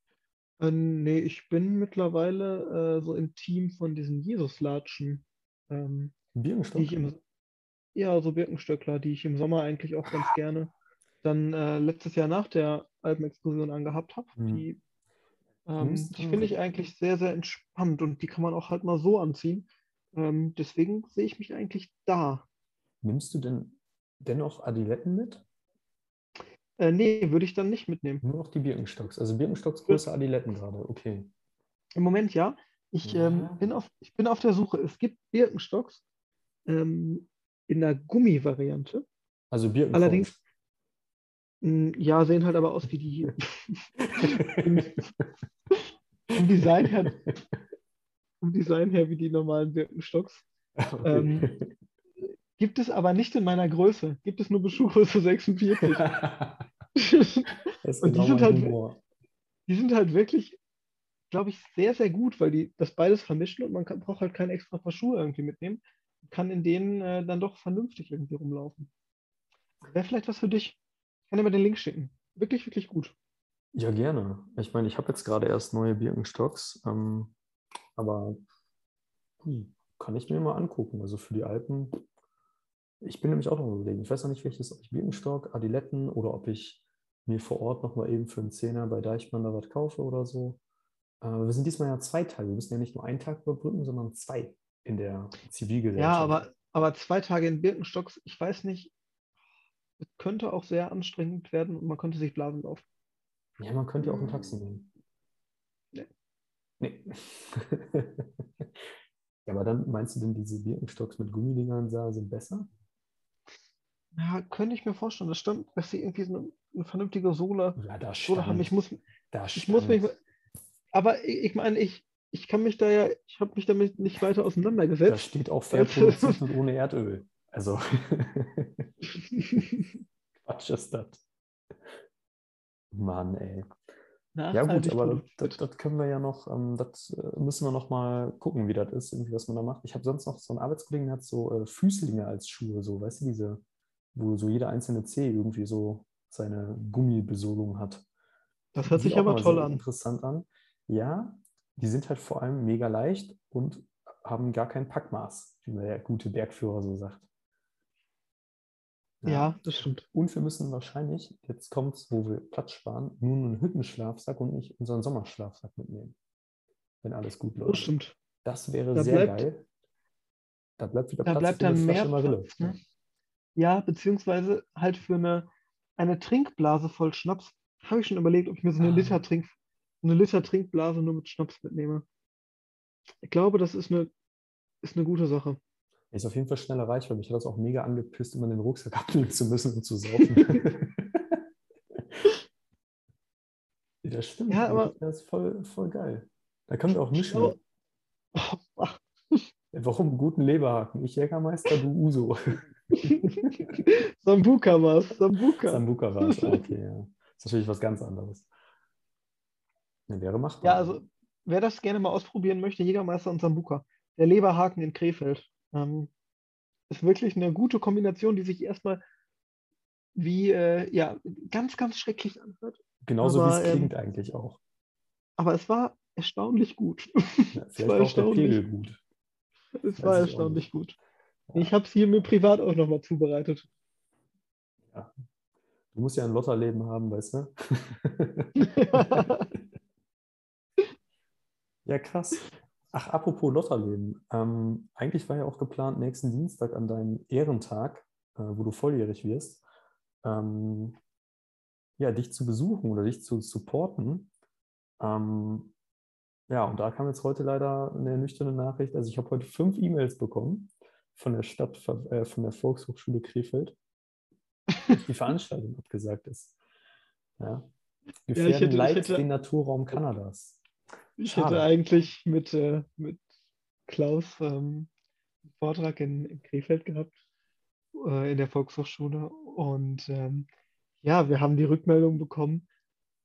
Äh, nee, ich bin mittlerweile äh, so im Team von diesen Jesus-Latschen. Ähm, Birkenstock? im, ja, so Birkenstöckler, die ich im Sommer eigentlich auch ganz gerne dann äh, letztes Jahr nach der Alpenexkursion angehabt habe. Mhm. Die, ähm, die finde ich eigentlich sehr, sehr entspannt und die kann man auch halt mal so anziehen. Ähm, deswegen sehe ich mich eigentlich da. Nimmst du denn dennoch Adiletten mit? Äh, nee, würde ich dann nicht mitnehmen. Nur noch die Birkenstocks. Also Birkenstocks größer Adiletten gerade, okay. Im Moment ja. Ich, Ja. ähm, bin auf, ich bin auf der Suche. Es gibt Birkenstocks ähm, in der Gummivariante. Also Birkenstock. Allerdings, mh, ja, sehen halt aber aus wie die vom Design her, vom Design her wie die normalen Birkenstocks. Ähm, Gibt es aber nicht in meiner Größe. Gibt es nur bis Schuhgröße 46. das ist und die genau sind halt- die sind halt wirklich, glaube ich, sehr, sehr gut, weil die das beides vermischen und man kann, braucht halt keine extra Paar Schuhe irgendwie mitnehmen. Kann in denen äh, dann doch vernünftig irgendwie rumlaufen. Wäre vielleicht was für dich. Ich kann dir mal den Link schicken. Wirklich, wirklich gut. Ja, gerne. Ich meine, ich habe jetzt gerade erst neue Birkenstocks, ähm, aber hm, kann ich mir mal angucken. Also für die Alpen, ich bin nämlich auch noch überlegen. Ich weiß noch nicht, welches, ob ich Birkenstock, Adiletten oder ob ich mir vor Ort nochmal eben für einen Zehner bei Deichmann da was kaufe oder so. Äh, wir sind diesmal ja zwei Tage. Wir müssen ja nicht nur einen Tag überbrücken, sondern zwei in der Zivilgesellschaft. Ja, aber, aber zwei Tage in Birkenstocks, ich weiß nicht, es könnte auch sehr anstrengend werden und man könnte sich blasen laufen. Ja, man könnte ja auch ein Taxi nehmen. Nee. Nee. ja, aber dann meinst du denn, diese Birkenstocks mit Gummidingern sind besser? Ja, könnte ich mir vorstellen. Das stimmt, dass sie irgendwie so eine, eine vernünftige Sohle, Ja, da Sohle haben. Ich muss, da ich muss mich. Aber ich, ich meine, ich, ich kann mich da ja, ich habe mich damit nicht weiter Da auseinandergesetzt. steht auch fair produziert und ohne Erdöl. Also, Quatsch ist das. Mann, ey. Ja gut, aber das, das können wir ja noch, ähm, das äh, müssen wir noch mal gucken, wie das ist, irgendwie, was man da macht. Ich habe sonst noch so einen Arbeitskollegen, der hat so äh, Füßlinge als Schuhe, so, weißt du, diese, wo so jeder einzelne Zeh irgendwie so seine Gummibesohlung hat. Das hört sich aber toll an. interessant an. Ja, die sind halt vor allem mega leicht und haben gar kein Packmaß, wie der gute Bergführer so sagt. Ja, das stimmt. Und wir müssen wahrscheinlich, jetzt kommt es, wo wir Platz sparen, nur einen Hüttenschlafsack und nicht unseren Sommerschlafsack mitnehmen. Wenn alles gut Das läuft. stimmt. Das wäre Da sehr bleibt- geil. Da bleibt wieder Da Platz bleibt für eine Flasche Marille. Ne? Ja, beziehungsweise halt für eine, eine Trinkblase voll Schnaps habe ich schon überlegt, ob ich mir so eine Ah. Liter Trink, eine Liter Trinkblase nur mit Schnaps mitnehme. Ich glaube, das ist eine, ist eine gute Sache. Ist auf jeden Fall schneller reich, weil mich hat das auch mega angepisst, immer den Rucksack ablegen zu müssen und zu saufen. Ja, das stimmt. Ja, aber- Das ist voll, voll geil. Da können wir auch mischen. Ach, Warum? Guten Leberhaken. Ich Jägermeister, du Uso. Sambuka war's. Sambuka. Sambuka war es. Okay, ja. Das ist natürlich was ganz anderes. Ne, wäre machbar. Ja, also wer das gerne mal ausprobieren möchte, Jägermeister und Sambuka. Der Leberhaken in Krefeld. Ähm, ist wirklich eine gute Kombination, die sich erstmal wie äh, ja, ganz, ganz schrecklich anhört. Genauso wie es ähm, klingt eigentlich auch. Aber es war erstaunlich gut. Ja, war vielleicht war auch der erstaunlich. Pegel gut. Es Weiß war erstaunlich gut. Ich habe es hier mir privat auch nochmal zubereitet. Du musst ja ein Lotterleben haben, weißt du? Ja, krass. Ach, apropos Lotterleben. Ähm, eigentlich war ja auch geplant, nächsten Dienstag an deinem Ehrentag, äh, wo du volljährig wirst, ähm, ja, dich zu besuchen oder dich zu supporten. Ähm, ja, und da kam jetzt heute leider eine ernüchternde Nachricht. Also ich habe heute fünf E-Mails bekommen von der Stadt, äh, von der Volkshochschule Krefeld, die Veranstaltung abgesagt ist. Ja. Gefährden hätte- ich leicht hätte- den Naturraum Kanadas. Ich Schade. hätte eigentlich mit, äh, mit Klaus ähm, einen Vortrag in, in Krefeld gehabt, äh, in der Volkshochschule. Und ähm, ja, wir haben die Rückmeldung bekommen,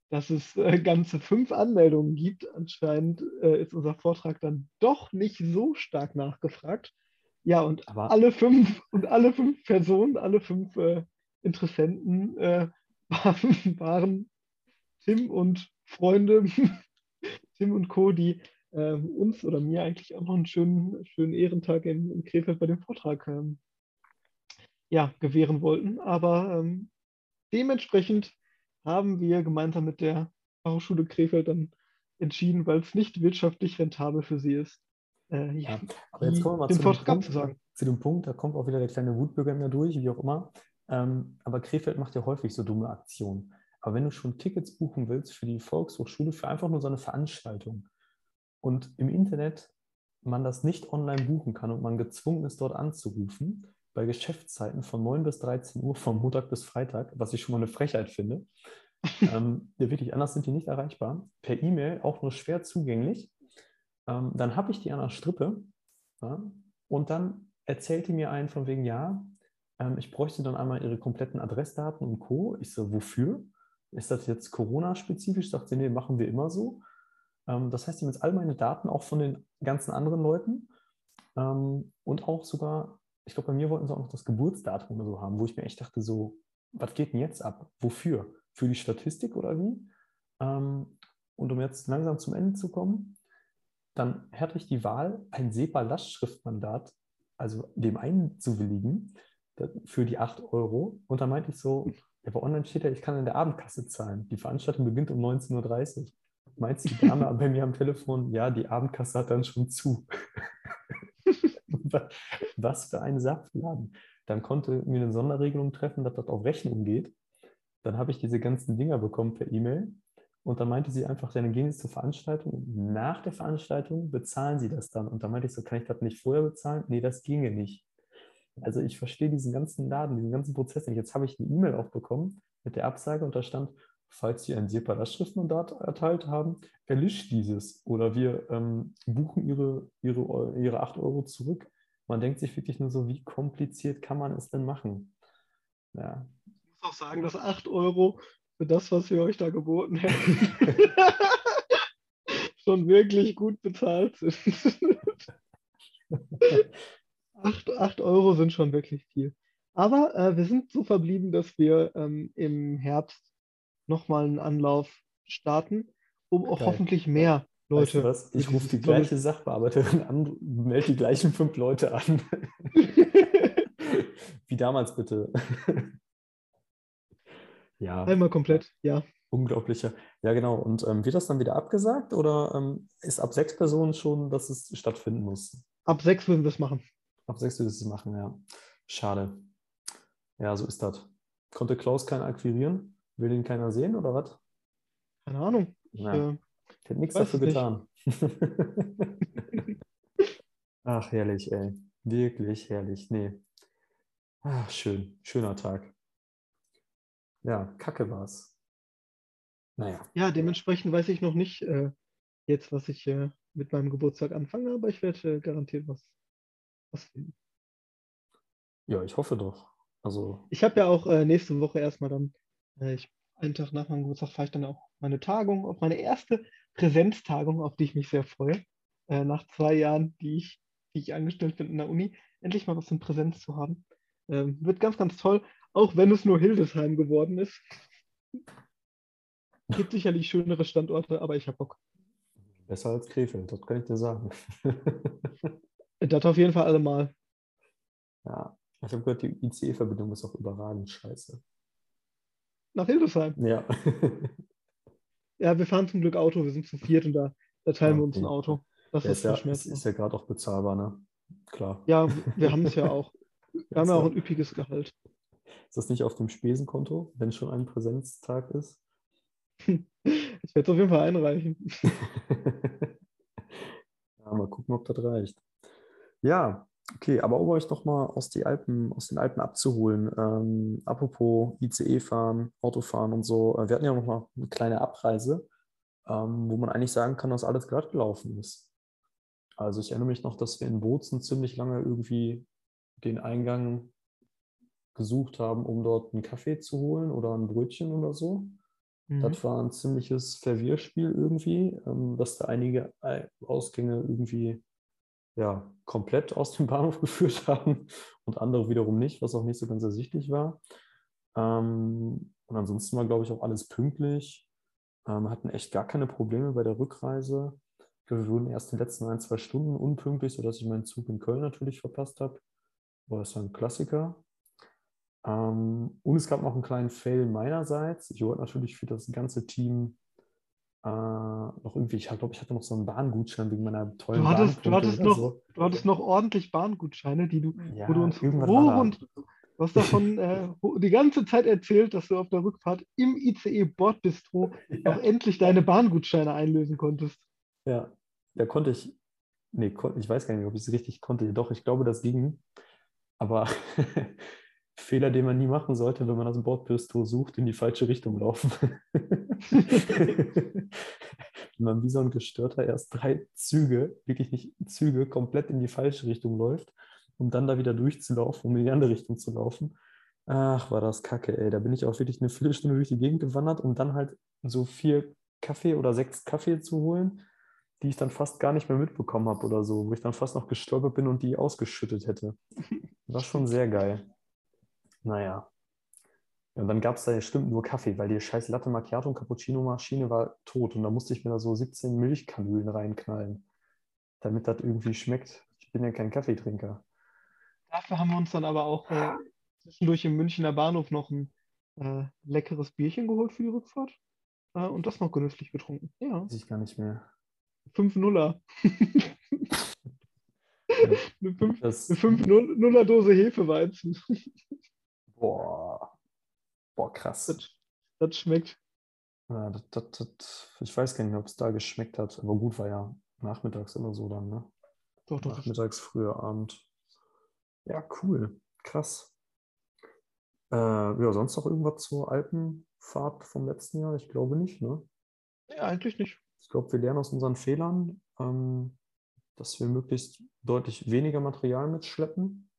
dass es äh, ganze fünf Anmeldungen gibt. Anscheinend äh, ist unser Vortrag dann doch nicht so stark nachgefragt. Ja, und Aber alle fünf und alle fünf Personen, alle fünf äh, Interessenten äh, waren, waren Tim und Freunde, Tim und Co., die ähm, uns oder mir eigentlich auch noch einen schönen, schönen Ehrentag in, in Krefeld bei dem Vortrag ähm, ja, gewähren wollten. Aber ähm, dementsprechend haben wir gemeinsam mit der Fachhochschule Krefeld dann entschieden, weil es nicht wirtschaftlich rentabel für sie ist, äh, Ja, aber jetzt kommen wir mal den zu dem, Punkt, abzusagen. zu dem Punkt, da kommt auch wieder der kleine Wutbürger mir durch, wie auch immer. Ähm, aber Krefeld macht ja häufig so dumme Aktionen. Aber wenn du schon Tickets buchen willst für die Volkshochschule, für einfach nur so eine Veranstaltung und im Internet man das nicht online buchen kann und man gezwungen ist, dort anzurufen, bei Geschäftszeiten von 9 bis 13 Uhr, von Montag bis Freitag, was ich schon mal eine Frechheit finde. ähm, ja, wirklich, anders sind die nicht erreichbar. Per E-Mail auch nur schwer zugänglich. Ähm, dann habe ich die an der Strippe ja, und dann erzählt die mir einen von wegen, ja, ähm, ich bräuchte dann einmal ihre kompletten Adressdaten und Co. Ich so, wofür? ist das jetzt Corona-spezifisch? Sagt sie, nee, machen wir immer so. Ähm, das heißt, ich habe jetzt all meine Daten auch von den ganzen anderen Leuten ähm, und auch sogar, ich glaube, bei mir wollten sie auch noch das Geburtsdatum oder so haben, wo ich mir echt dachte, so, was geht denn jetzt ab? Wofür? Für die Statistik oder wie? Ähm, und um jetzt langsam zum Ende zu kommen, dann hatte ich die Wahl, ein SEPA-Lastschriftmandat, also dem einzuwilligen, für die 8 Euro. Und da meinte ich so, ja, aber online steht ja, ich kann in der Abendkasse zahlen. Die Veranstaltung beginnt um 19.30 Uhr. Meint die Dame bei mir am Telefon, ja, die Abendkasse hat dann schon zu. Was für ein Saftladen. Dann konnte mir eine Sonderregelung treffen, dass das auf Rechnung geht. Dann habe ich diese ganzen Dinger bekommen per E-Mail. Und dann meinte sie einfach, dann gehen Sie zur Veranstaltung. Nach der Veranstaltung bezahlen Sie das dann. Und dann meinte ich so, kann ich das nicht vorher bezahlen? Nee, das ginge nicht. Also ich verstehe diesen ganzen Laden, diesen ganzen Prozess nicht. Jetzt habe ich eine E-Mail auch bekommen mit der Absage und da stand, falls Sie ein SEPA-Lastschriftmandat erteilt haben, erlischt dieses oder wir ähm, buchen Ihre, Ihre, Ihre 8 Euro zurück. Man denkt sich wirklich nur so, wie kompliziert kann man es denn machen? Ja. Ich muss auch sagen, dass 8 Euro für das, was wir euch da geboten hätten, schon wirklich gut bezahlt sind. 8, 8 Euro sind schon wirklich viel. Aber äh, wir sind so verblieben, dass wir ähm, im Herbst nochmal einen Anlauf starten, um auch Geil. hoffentlich mehr Leute. Weißt du? Ich rufe die gleiche Sachbearbeiterin an, melde die gleichen fünf Leute an. Wie damals bitte. Ja. Einmal komplett, ja. Unglaublicher. Ja, genau. Und ähm, wird das dann wieder abgesagt oder ähm, ist ab sechs Personen schon, dass es stattfinden muss? Ab sechs würden wir es machen. Ab sechs würden wir es machen, ja. Schade. Ja, so ist das. Konnte Klaus keinen akquirieren? Will ihn keiner sehen oder was? Keine Ahnung. Ich, ja. äh, ich hätte nichts dafür getan. Ach, herrlich, ey. Wirklich herrlich. Nee. Ach, schön. Schöner Tag. Ja, kacke war's. Naja. Ja, dementsprechend weiß ich noch nicht äh, jetzt, was ich äh, mit meinem Geburtstag anfange, aber ich werde äh, garantiert was, was finden. Ja, ich hoffe doch. Also. Ich habe ja auch äh, nächste Woche erstmal dann äh, ich, einen Tag nach meinem Geburtstag fahre ich dann auch meine Tagung, auf meine erste Präsenztagung, auf die ich mich sehr freue. Äh, nach zwei Jahren, die ich, die ich angestellt bin in der Uni, endlich mal was in Präsenz zu haben. Ähm, wird ganz, ganz toll, auch wenn es nur Hildesheim geworden ist. Gibt sicherlich schönere Standorte, aber ich habe Bock. Besser als Krefeld, das kann ich dir sagen. das auf jeden Fall allemal. Ja, ich habe gehört, die ICE-Verbindung ist auch überragend scheiße nach Hildesheim. Ja. ja, wir fahren zum Glück Auto, wir sind zu viert und da, da teilen ja, wir uns ein Auto. Das ja, ist, ja, ist ja gerade auch bezahlbar, ne? Klar. Ja, wir haben es ja auch. Wir haben ja auch ein üppiges Gehalt. Ist das nicht auf dem Spesenkonto, wenn schon ein Präsenztag ist? Ich werde es auf jeden Fall einreichen. ja, mal gucken, ob das reicht. Ja, Okay, aber um euch nochmal aus, Alpen, aus den Alpen abzuholen, ähm, apropos ICE fahren, Autofahren und so, äh, wir hatten ja nochmal eine kleine Abreise, ähm, wo man eigentlich sagen kann, dass alles glatt gelaufen ist. Also ich erinnere mich noch, dass wir in Bozen ziemlich lange irgendwie den Eingang gesucht haben, um dort einen Kaffee zu holen oder ein Brötchen oder so. Mhm. Das war ein ziemliches Verwirrspiel irgendwie, ähm, dass da einige Ausgänge irgendwie ja, komplett aus dem Bahnhof geführt haben und andere wiederum nicht, was auch nicht so ganz ersichtlich war. Ähm, und ansonsten war, glaube ich, auch alles pünktlich. Ähm, hatten echt gar keine Probleme bei der Rückreise. Ich glaube, wir wurden erst in den letzten ein, zwei Stunden unpünktlich, sodass ich meinen Zug in Köln natürlich verpasst habe. Aber das war ein Klassiker. Ähm, und es gab noch einen kleinen Fail meinerseits. Ich wollte natürlich für das ganze Team äh, noch irgendwie, ich glaube, ich hatte noch so einen Bahngutschein wegen meiner tollen du hattest, du hattest noch, so. Du hattest noch ordentlich Bahngutscheine, die du, ja, wo du uns hoch und du hast davon äh, die ganze Zeit erzählt, dass du auf der Rückfahrt im ICE Bordbistro ja. auch endlich deine Bahngutscheine einlösen konntest. Ja, da konnte ich, nee, ich weiß gar nicht, ob ich es richtig konnte. Doch, ich glaube, das ging. Aber Fehler, den man nie machen sollte, wenn man aus dem Bordbistro sucht, in die falsche Richtung laufen. wenn man wie so ein Gestörter erst drei Züge, wirklich nicht Züge, komplett in die falsche Richtung läuft, um dann da wieder durchzulaufen, um in die andere Richtung zu laufen. Ach, war das kacke, ey. Da bin ich auch wirklich eine Viertelstunde durch die Gegend gewandert, um dann halt so vier Kaffee oder sechs Kaffee zu holen, die ich dann fast gar nicht mehr mitbekommen habe oder so, wo ich dann fast noch gestolpert bin und die ausgeschüttet hätte. War schon sehr geil. Naja. Und dann gab es da ja stimmt nur Kaffee, weil die scheiß Latte Macchiato und Cappuccino-Maschine war tot und da musste ich mir da so 17 Milchkanülen reinknallen, damit das irgendwie schmeckt. Ich bin ja kein Kaffeetrinker. Dafür haben wir uns dann aber auch äh, zwischendurch im Münchner Bahnhof noch ein äh, leckeres Bierchen geholt für die Rückfahrt äh, und das noch genüsslich getrunken. Ja. Weiß ich gar nicht mehr. 5 Nuller. eine 5 Das, 0er Dose Hefeweizen. Boah. Boah, krass. Das, das schmeckt. Ja, das, das, das, ich weiß gar nicht mehr, ob es da geschmeckt hat, aber gut war ja nachmittags immer so dann, ne? Doch, doch. Nachmittags, früher Abend. Ja, cool. Krass. Äh, ja, sonst noch irgendwas zur Alpenfahrt vom letzten Jahr? Ich glaube nicht, ne? Ja, eigentlich nicht. Ich glaube, wir lernen aus unseren Fehlern, ähm, dass wir möglichst deutlich weniger Material mitschleppen.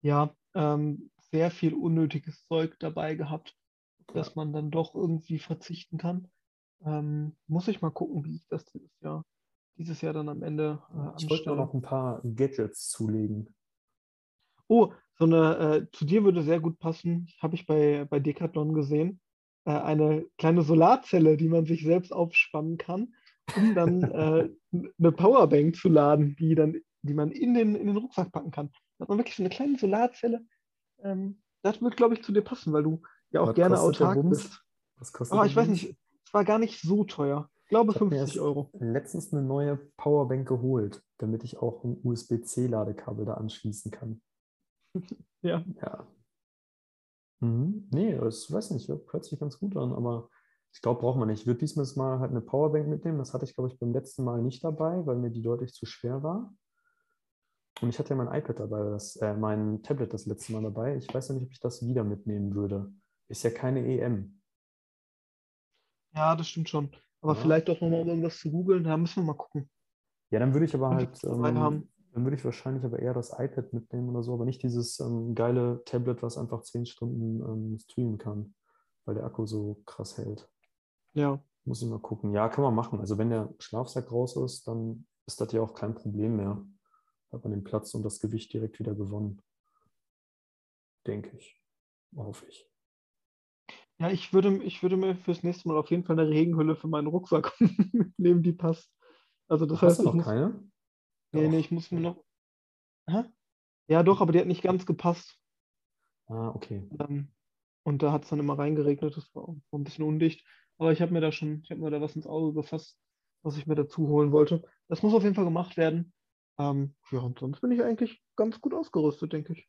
Ja, ähm, sehr viel unnötiges Zeug dabei gehabt, dass man dann doch irgendwie verzichten kann. Ähm, muss ich mal gucken, wie ich das dieses Jahr, dieses Jahr dann am Ende äh, Ich wollte noch ein paar Gadgets zulegen. Oh, so eine, äh, zu dir würde sehr gut passen, habe ich bei, bei Decathlon gesehen, äh, eine kleine Solarzelle, die man sich selbst aufspannen kann, um dann äh, eine Powerbank zu laden, die dann, die man in den, in den Rucksack packen kann. Hat man wirklich so eine kleine Solarzelle. Ähm, das wird, glaube ich, zu dir passen, weil du ja auch Was gerne autark bist. Was kostet Aber der ich weiß nicht, es war gar nicht so teuer. Ich glaube Ich habe mir 50 erst Euro. letztens eine neue Powerbank geholt, damit ich auch ein USB-C-Ladekabel da anschließen kann. Ja. Ja. Mhm. Nee, das weiß nicht, hört sich ganz gut an, aber ich glaube, braucht man nicht. Ich würde diesmal mal halt eine Powerbank mitnehmen. Das hatte ich, glaube ich, beim letzten Mal nicht dabei, weil mir die deutlich zu schwer war. Und ich hatte ja mein iPad dabei, das, äh, mein Tablet das letzte Mal dabei. Ich weiß ja nicht, ob ich das wieder mitnehmen würde. Ist ja keine EM. Ja, das stimmt schon. Aber Ja. vielleicht auch nochmal, um irgendwas zu googeln, da müssen wir mal gucken. Ja, dann würde ich aber halt, ähm, dann würde ich wahrscheinlich aber eher das iPad mitnehmen oder so, aber nicht dieses ähm, geile Tablet, was einfach zehn Stunden ähm, streamen kann, weil der Akku so krass hält. Ja. Muss ich mal gucken. Ja, kann man machen. Also wenn der Schlafsack raus ist, dann ist das ja auch kein Problem mehr. Hat man den Platz und das Gewicht direkt wieder gewonnen. Denke ich. Hoffe ich. Ja, ich würde, ich würde mir fürs nächste Mal auf jeden Fall eine Regenhülle für meinen Rucksack mitnehmen, die passt. Also das Hast heißt, du noch muss, keine? nee, Doch. nee, ich muss mir noch. Hä? Ja, doch, aber die hat nicht ganz gepasst. Ah, okay. Ähm, und da hat es dann immer reingeregnet, das war, war ein bisschen undicht. Aber ich habe mir da schon, ich habe mir da was ins Auge gefasst, was ich mir dazu holen wollte. Das muss auf jeden Fall gemacht werden. Ähm, ja, und sonst bin ich eigentlich ganz gut ausgerüstet, denke ich.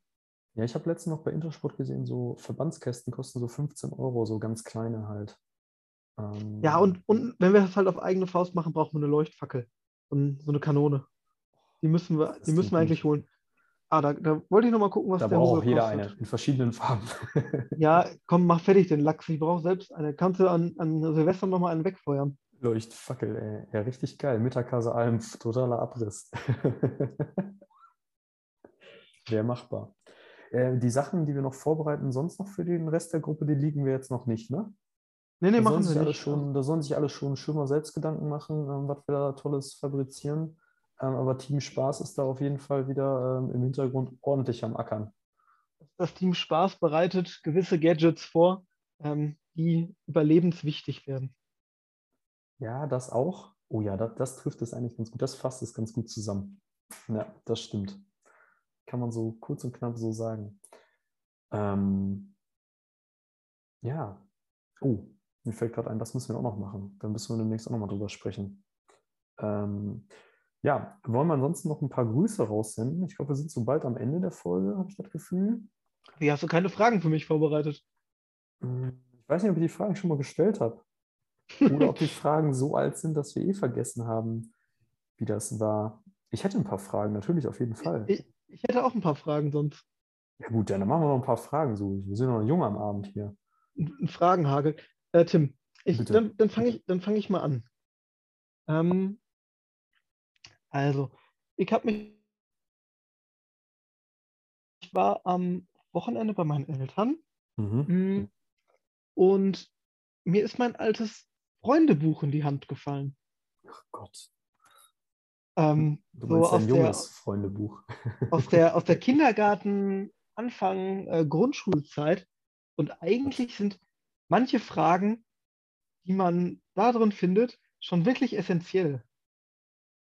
Ja, ich habe letztens noch bei Intersport gesehen, so Verbandskästen kosten so 15 Euro, so ganz kleine halt. Ähm, Ja, und, und wenn wir das halt auf eigene Faust machen, brauchen wir eine Leuchtfackel. Und so eine Kanone. Die müssen wir, Das die müssen wir eigentlich gut. holen. Ah, da, da wollte ich noch mal gucken, was Da der braucht auch jeder kostet. eine, in verschiedenen Farben. Ja, komm, mach fertig den Lachs. Ich brauche selbst eine. Kannst du an, an Silvester noch mal einen wegfeuern? Leuchtfackel, ey. Ja, richtig geil. Mittagkase Alm, totaler Abriss. Wäre machbar. Äh, die Sachen, die wir noch vorbereiten, sonst noch für den Rest der Gruppe, die liegen wir jetzt noch nicht, ne? Nee, nee, Da machen alle nicht. schon, da sollen sich alle schon schön mal selbst Gedanken machen, ähm, was wir da Tolles fabrizieren. Ähm, aber Team Spaß ist da auf jeden Fall wieder ähm, im Hintergrund ordentlich am Ackern. Das Team Spaß bereitet gewisse Gadgets vor, ähm, die überlebenswichtig werden. Ja, das auch. Oh ja, das, das trifft es eigentlich ganz gut. Das fasst es ganz gut zusammen. Ja, das stimmt. Kann man so kurz und knapp so sagen. Ähm, ja. Oh, mir fällt gerade ein, das müssen wir auch noch machen. Da müssen wir demnächst auch noch mal drüber sprechen. Ähm, ja, wollen wir ansonsten noch ein paar Grüße raussenden? Ich glaube, wir sind so bald am Ende der Folge, habe ich das Gefühl. Wie hast du keine Fragen für mich vorbereitet? Hm, Ich weiß nicht, ob ich die Fragen schon mal gestellt habe. Oder ob die Fragen so alt sind, dass wir eh vergessen haben, wie das war. Ich hätte ein paar Fragen, natürlich, auf jeden Fall. Ich, ich hätte auch ein paar Fragen sonst. Ja gut, dann machen wir noch ein paar Fragen. So. Wir sind noch jung am Abend hier. Ein Fragenhagel. Äh, Tim, ich, Bitte. dann, dann fange ich, dann fang ich mal an. Ähm, also, ich habe mich. Ich war am Wochenende bei meinen Eltern Mhm. mm, und mir ist mein altes Freundebuch in die Hand gefallen. Ach Gott. Ähm, Du so meinst ein der, junges Freundebuch. aus der, aus der Kindergarten, Anfang äh, Grundschulzeit. Und eigentlich sind manche Fragen, die man da drin findet, schon wirklich essentiell.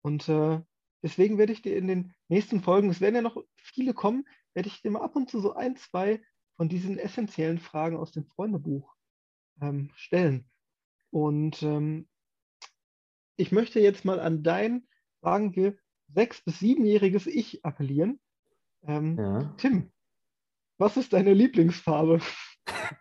Und äh, deswegen werde ich dir in den nächsten Folgen, es werden ja noch viele kommen, werde ich dir mal ab und zu so ein, zwei von diesen essentiellen Fragen aus dem Freundebuch ähm, stellen. Und ähm, ich möchte jetzt mal an dein, sagen wir, sechs- bis siebenjähriges Ich appellieren. Ähm, Ja, Tim, was ist deine Lieblingsfarbe?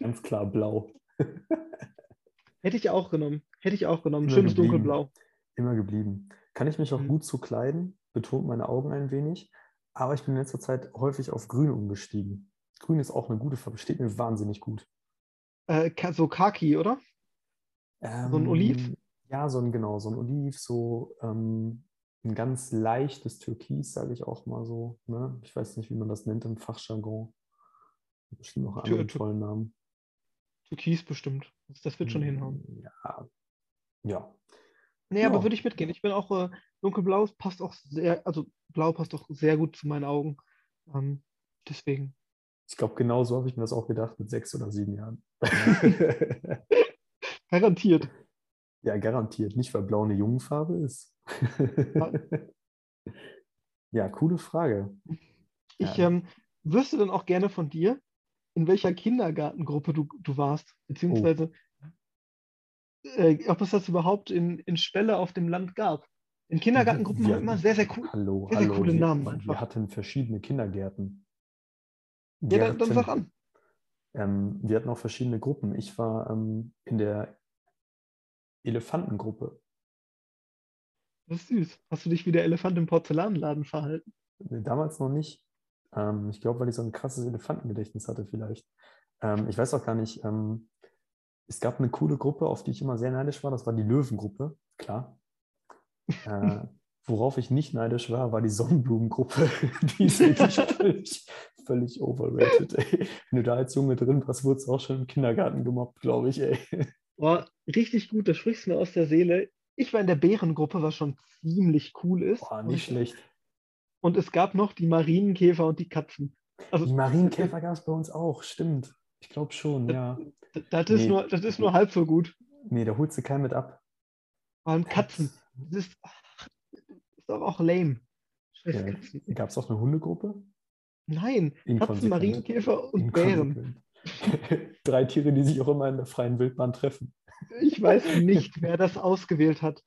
ganz klar blau. Hätte ich auch genommen. Hätte ich auch genommen. Immer Schönes geblieben. dunkelblau. Immer geblieben. Kann ich mich auch Mhm. gut zu kleiden, betont meine Augen ein wenig, aber ich bin in letzter Zeit häufig auf Grün umgestiegen. Grün ist auch eine gute Farbe, steht mir wahnsinnig gut. Äh, so Khaki, oder? So ein Oliv? Ähm, Ja, so ein, genau, so ein Oliv, so ähm, ein ganz leichtes Türkis, sage ich auch mal so. Ne? Ich weiß nicht, wie man das nennt im Fachjargon. Bestimmt noch einen tollen Namen. Türkis bestimmt. Das, wird schon Hm. hinhauen. Ja. Ja. Nee, aber Ja. würde ich mitgehen. Ich bin auch äh, dunkelblau, passt auch sehr, also blau passt auch sehr gut zu meinen Augen. Ähm, deswegen. Ich glaube, genau so habe ich mir das auch gedacht mit sechs oder sieben Jahren. Garantiert. ja, garantiert. Nicht, weil blau eine Jungenfarbe ist. ja, coole Frage. Ich Ja. ähm, wüsste dann auch gerne von dir, in welcher Kindergartengruppe du, du warst, beziehungsweise äh, ob es das überhaupt in, in Spelle auf dem Land gab. In Kindergartengruppen Wir- haben immer sehr, sehr cool. Hallo, sehr, sehr hallo. coole wir, Namen Wir einfach. hatten verschiedene Kindergärten. Ja, Wir dann, dann hatten- sag an. Ähm, wir hatten auch verschiedene Gruppen. Ich war ähm, in der Elefantengruppe. Das ist süß. Hast du dich wie der Elefant im Porzellanladen verhalten? Nee, Damals noch nicht. Ähm, ich glaube, weil ich so ein krasses Elefantengedächtnis hatte vielleicht. Ähm, ich weiß auch gar nicht. Ähm, es gab eine coole Gruppe, auf die ich immer sehr neidisch war. Das war die Löwengruppe, klar. Äh, worauf ich nicht neidisch war, war die Sonnenblumengruppe. die ist wirklich völlig, völlig overrated. Ey. Wenn du da als Junge drin warst, wurdest du auch schon im Kindergarten gemobbt, glaube ich. Ey. Boah, richtig gut, da sprichst du mir aus der Seele. Ich war in der Bärengruppe, was schon ziemlich cool ist. Boah, Und nicht ich- schlecht. Und es gab noch die Marienkäfer und die Katzen. Also Die Marienkäfer gab es bei uns auch, stimmt. Ich glaube schon, ja. d- das ist Nee. nur, das ist nur halb so gut. Nee, da holst du keinen mit ab. Vor allem Katzen. Das ist, ach, ist doch auch lame. Scheiß Ja. Katzen. Gab es auch eine Hundegruppe? Nein, Katzen. Marienkäfer und Bären. Drei Tiere, die sich auch immer in der freien Wildbahn treffen. Ich weiß nicht, wer das ausgewählt hat.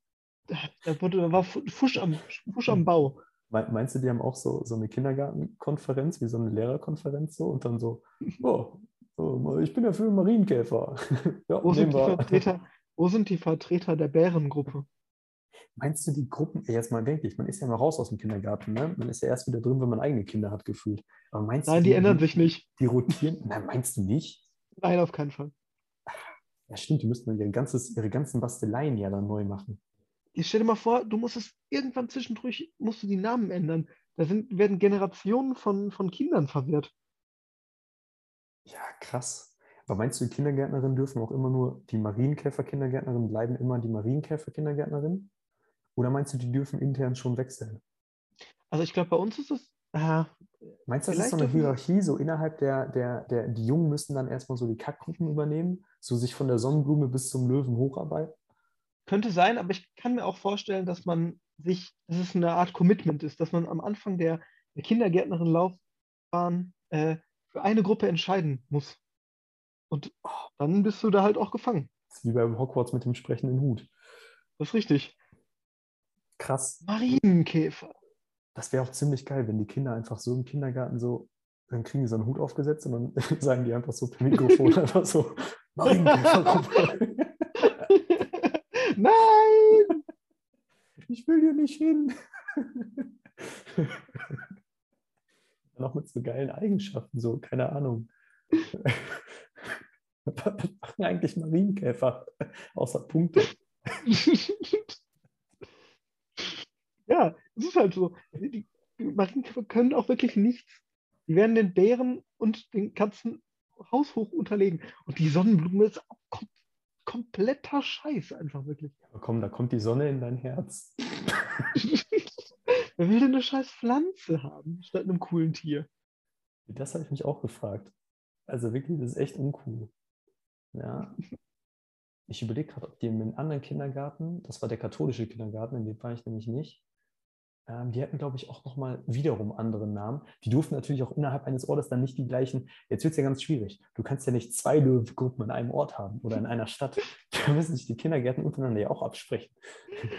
Da, da, wurde, da war Fu- Fusch am, Fusch am Bau. Me- Meinst du, die haben auch so, so eine Kindergartenkonferenz, wie so eine Lehrerkonferenz so und dann so, oh, oh, ich bin ja für Marienkäfer. ja, Wo sind, die. Vertreter, wo sind die Vertreter der Bärengruppe? Meinst du, die Gruppen, jetzt mal wirklich, man ist ja mal raus aus dem Kindergarten, ne? Man ist ja erst wieder drin, wenn man eigene Kinder hat, gefühlt. Aber meinst Nein, du, die ändern sich nicht. Die rotieren? Nein, meinst du nicht? Nein, auf keinen Fall. Ja, stimmt, die müssten ihre, ganzes, ihre ganzen Basteleien ja dann neu machen. Jetzt stell dir mal vor, du musst es irgendwann zwischendurch, musst du die Namen ändern. Da sind, werden Generationen von, von Kindern verwirrt. Ja, krass. Aber meinst du, die Kindergärtnerinnen dürfen auch immer nur, die Marienkäfer-Kindergärtnerinnen bleiben immer die Marienkäfer-Kindergärtnerin? Oder meinst du, die dürfen intern schon wechseln? Also ich glaube, bei uns ist es, äh, Meinst du, das ist so eine Hierarchie, so innerhalb der, der, der, die Jungen müssen dann erstmal so die Kackgruppen übernehmen, so sich von der Sonnenblume bis zum Löwen hocharbeiten? könnte sein, aber ich kann mir auch vorstellen, dass man sich, dass es eine Art Commitment ist, dass man am Anfang der, der Kindergärtnerin-Laufbahn äh, für eine Gruppe entscheiden muss. Und oh, dann bist du da halt auch gefangen. Das ist wie bei Hogwarts mit dem sprechenden Hut. Das ist richtig. Krass. Marienkäfer. Das wäre auch ziemlich geil, wenn die Kinder einfach so im Kindergarten so, dann kriegen die so einen Hut aufgesetzt und dann sagen die einfach so per Mikrofon einfach so, Marienkäfergruppe. Nein! ich will hier nicht hin. Auch mit so geilen Eigenschaften, so, keine Ahnung. Was machen eigentlich Marienkäfer außer Punkte? Ja, es ist halt so. Die Marienkäfer können auch wirklich nichts. Die werden den Bären und den Katzen haushoch unterlegen. Und die Sonnenblume ist auch kom kompletter Scheiß, einfach wirklich. Aber komm, da kommt die Sonne in dein Herz. Wer will denn eine scheiß Pflanze haben, statt einem coolen Tier? Das habe ich mich auch gefragt. Also wirklich, das ist echt uncool. Ja. Ich überlege gerade, ob die in einem anderen Kindergarten, das war der katholische Kindergarten, in dem war ich nämlich nicht, die hatten, glaube ich, auch nochmal wiederum andere Namen. Die durften natürlich auch innerhalb eines Ortes dann nicht die gleichen. Jetzt wird es ja ganz schwierig. Du kannst ja nicht zwei Löwengruppen in einem Ort haben oder in einer Stadt. Da müssen sich die Kindergärten untereinander ja auch absprechen.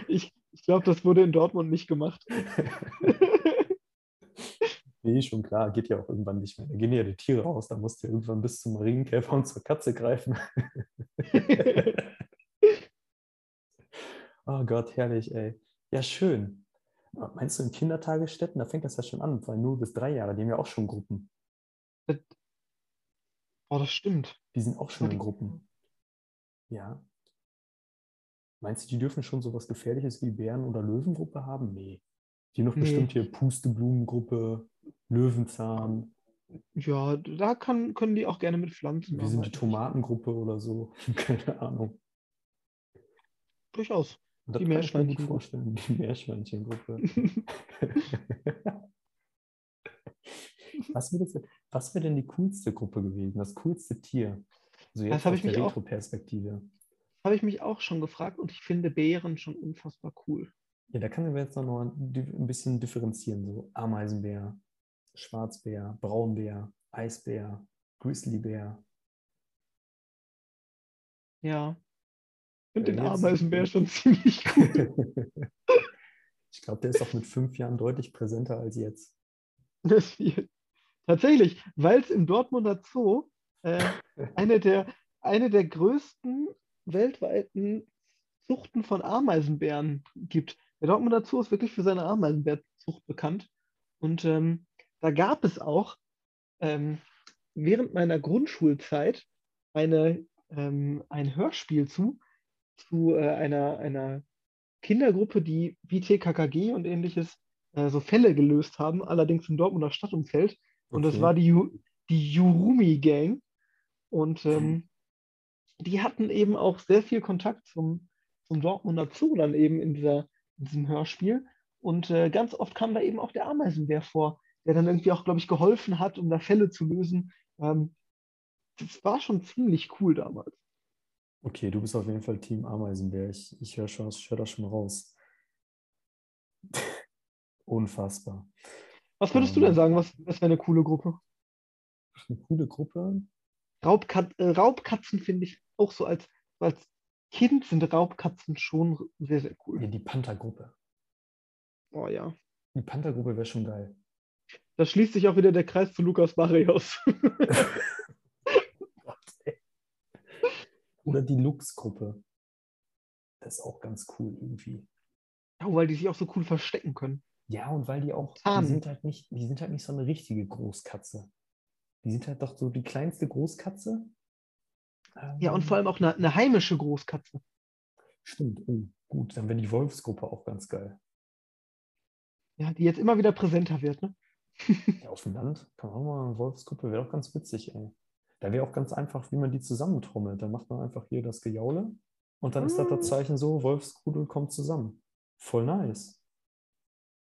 Ich, ich glaube, das wurde in Dortmund nicht gemacht. nee, schon klar, geht ja auch irgendwann nicht mehr. Da gehen ja die Tiere raus, da musst du ja irgendwann bis zum Marienkäfer und zur Katze greifen. oh Gott, herrlich, ey. Ja, schön. Meinst du in Kindertagesstätten? Da fängt das ja schon an, weil 0 bis 3 Jahre, die haben ja auch schon Gruppen. Oh, das stimmt. Die sind auch schon in Gruppen. Ja. Meinst du, die dürfen schon sowas Gefährliches wie Bären- oder Löwengruppe haben? Nee. Die noch nee. bestimmt hier Pusteblumengruppe, Löwenzahn. Ja, da kann, können die auch gerne mit Pflanzen. Wir sind die Tomatengruppe oder so. Keine Ahnung. Durchaus. Die Meerschweinchen vorstellen, die Meerschweinchengruppe. was wäre wär denn die coolste Gruppe gewesen? Das coolste Tier? Also jetzt das aus der Retro-Perspektive. Habe ich mich auch schon gefragt und ich finde Bären schon unfassbar cool. Ja, da können wir jetzt noch ein bisschen differenzieren. So Ameisenbär, Schwarzbär, Braunbär, Eisbär, Grizzlybär. Ja, finde den Ameisenbär schon ziemlich cool. ich glaube, der ist auch mit fünf Jahren deutlich präsenter als jetzt. Tatsächlich, weil es im Dortmunder Zoo äh, eine, der, eine der größten weltweiten Zuchten von Ameisenbären gibt. Der Dortmunder Zoo ist wirklich für seine Ameisenbärzucht bekannt. Und ähm, da gab es auch ähm, während meiner Grundschulzeit eine, ähm, ein Hörspiel zu, zu äh, einer, einer Kindergruppe, die wie TKKG und ähnliches äh, so Fälle gelöst haben, allerdings im Dortmunder Stadtumfeld. Und okay. das war die, die Jurumi Gang. Und ähm, die hatten eben auch sehr viel Kontakt zum, zum Dortmunder Zoo dann eben in, dieser, in diesem Hörspiel. Und äh, ganz oft kam da eben auch der Ameisenbär vor, der dann irgendwie auch, glaube ich, geholfen hat, um da Fälle zu lösen. Ähm, das war schon ziemlich cool damals. Okay, du bist auf jeden Fall Team Ameisenbär. Ich, ich höre hör das schon raus. Unfassbar. Was würdest ähm, du denn sagen, was, was wäre eine coole Gruppe? Eine coole Gruppe? Raubkat äh, Raubkatzen finde ich auch so als, als Kind sind Raubkatzen schon sehr, sehr cool. Ja, die Panthergruppe. Oh ja. Die Panthergruppe wäre schon geil. Da schließt sich auch wieder der Kreis zu Lukas Barrios. Oder die Lux-Gruppe. Das ist auch ganz cool irgendwie. Ja, weil die sich auch so cool verstecken können. Ja, und weil die auch, die sind halt nicht, die sind halt nicht so eine richtige Großkatze. Die sind halt doch so die kleinste Großkatze. Ja, und vor allem auch eine, eine heimische Großkatze. Stimmt, oh, gut, dann wäre die Wolfsgruppe auch ganz geil. Ja, die jetzt immer wieder präsenter wird, ne? ja, auf dem Land kann man auch mal eine Wolfsgruppe, wäre auch ganz witzig, ey. Da wäre auch ganz einfach, wie man die zusammentrommelt. Da macht man einfach hier das Gejaule und dann ist das das ah. Zeichen so, Wolfsrudel kommt zusammen. Voll nice.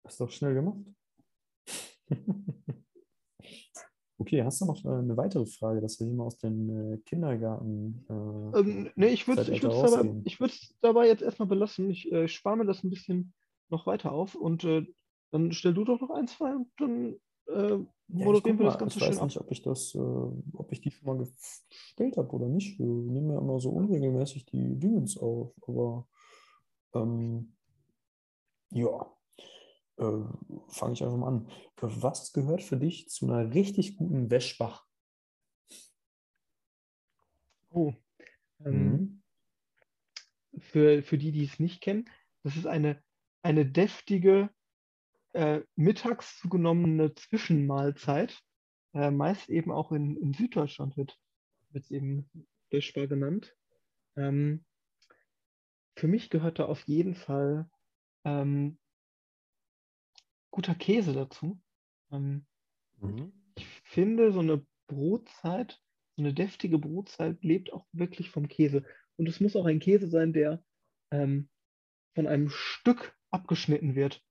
Ist doch schnell gemacht. okay, hast du noch äh, eine weitere Frage, dass wir hier mal aus dem äh, Kindergarten. Äh, ähm, nee, ich würde es dabei, dabei, jetzt erstmal belassen. Ich äh, spare mir das ein bisschen noch weiter auf und äh, dann stell du doch noch ein, zwei und dann äh, moderieren wir das Ganze ich weiß nicht, ob ich das, äh, ob ich die schon mal gestellt habe oder nicht. Wir nehmen ja immer so unregelmäßig die Dingens auf, aber ähm, ja, äh, fange ich einfach mal an. Was gehört für dich zu einer richtig guten Wäschbach? Oh. Ähm, mhm. für, für die, die es nicht kennen, das ist eine, eine deftige äh, mittags zugenommene Zwischenmahlzeit, äh, meist eben auch in, in Süddeutschland wird es eben Döschbar genannt. Ähm, für mich gehört da auf jeden Fall ähm, guter Käse dazu. Ähm, mhm. ich finde, so eine Brotzeit, so eine deftige Brotzeit lebt auch wirklich vom Käse. Und es muss auch ein Käse sein, der ähm, von einem Stück abgeschnitten wird.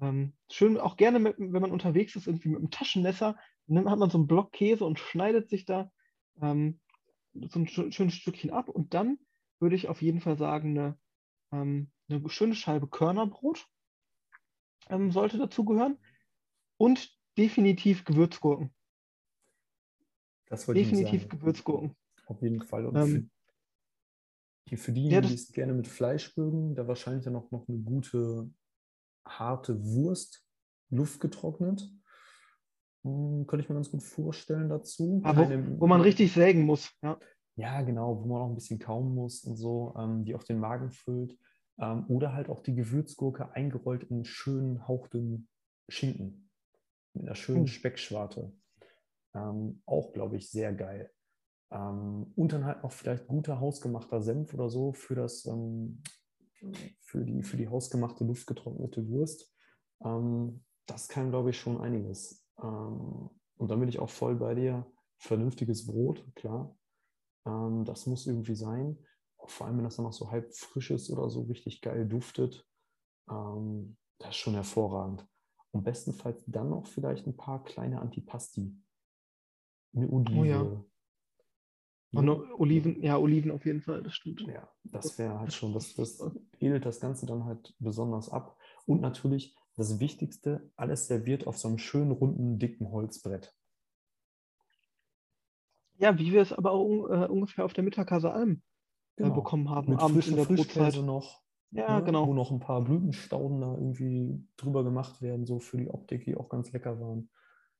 Ähm, schön auch gerne, mit, wenn man unterwegs ist, irgendwie mit einem Taschenmesser, dann hat man so einen Block Käse und schneidet sich da ähm, so ein schönes Stückchen ab. Und dann würde ich auf jeden Fall sagen, eine, ähm, eine schöne Scheibe Körnerbrot ähm, sollte dazugehören. Und definitiv Gewürzgurken. definitiv Gewürzgurken. Auf jeden Fall. Und ähm, für, für diejenigen, ja, die es gerne mit Fleisch mögen, da wahrscheinlich dann auch noch eine gute harte Wurst, luftgetrocknet. Hm, könnte ich mir ganz gut vorstellen dazu. Ja, wo, wo, man richtig sägen muss. Ja. ja, genau, wo man auch ein bisschen kauen muss und so, ähm, die auf den Magen füllt. Ähm, oder halt auch die Gewürzgurke eingerollt in schönen, hauchdünnen Schinken. Mit einer schönen hm. Speckschwarte. Ähm, auch, glaube ich, sehr geil. Ähm, und dann halt noch vielleicht guter hausgemachter Senf oder so für das ähm, für die, für die hausgemachte, luftgetrocknete Wurst. Ähm, das kann, glaube ich, schon einiges. Ähm, und dann bin ich auch voll bei dir. Vernünftiges Brot, klar. Ähm, das muss irgendwie sein. Vor allem, wenn das dann noch so halb frisch ist oder so richtig geil duftet. Ähm, das ist schon hervorragend. Und bestenfalls dann noch vielleicht ein paar kleine Antipasti. Eine Olive, oh ja. Und Oliven, ja, Oliven auf jeden Fall, das stimmt. Ja, das wäre halt schon, das, das edelt das Ganze dann halt besonders ab. Und natürlich das Wichtigste, alles serviert auf so einem schönen, runden, dicken Holzbrett. Ja, wie wir es aber auch uh, ungefähr auf der Mittagkase Alm äh, genau. bekommen haben. Mit abends in der Brotzeit. noch. Ja, ne? genau. Wo noch ein paar Blütenstauden da irgendwie drüber gemacht werden, so für die Optik, die auch ganz lecker waren.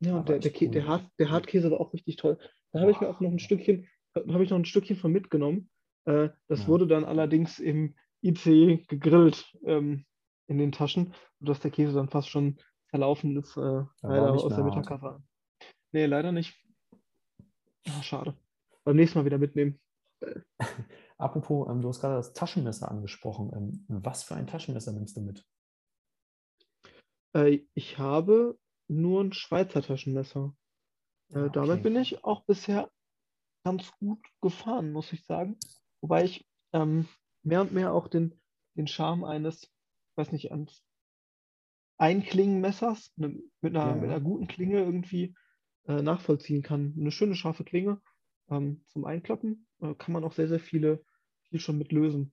Ja, der, der, cool. der, Hart, der Hartkäse war auch richtig toll. Da habe ich mir auch noch ein Stückchen, habe ich noch ein Stückchen von mitgenommen. Äh, das ja. wurde dann allerdings im IC gegrillt ähm, in den Taschen, sodass der Käse dann fast schon verlaufen ist, äh, leider aus der Mittagkasse. Nee, leider nicht. Ach, schade. Beim nächsten Mal wieder mitnehmen. Apropos, ähm, du hast gerade das Taschenmesser angesprochen. Ähm, was für ein Taschenmesser nimmst du mit? Äh, ich habe nur ein Schweizer Taschenmesser. Äh, ah, okay. Damit bin ich auch bisher ganz gut gefahren, muss ich sagen. Wobei ich ähm, mehr und mehr auch den, den Charme eines, weiß nicht, eines Einklingenmessers ne, mit, einer, ja. mit einer guten Klinge irgendwie äh, nachvollziehen kann. Eine schöne scharfe Klinge ähm, zum Einklappen äh, kann man auch sehr, sehr viele, viel schon mit lösen.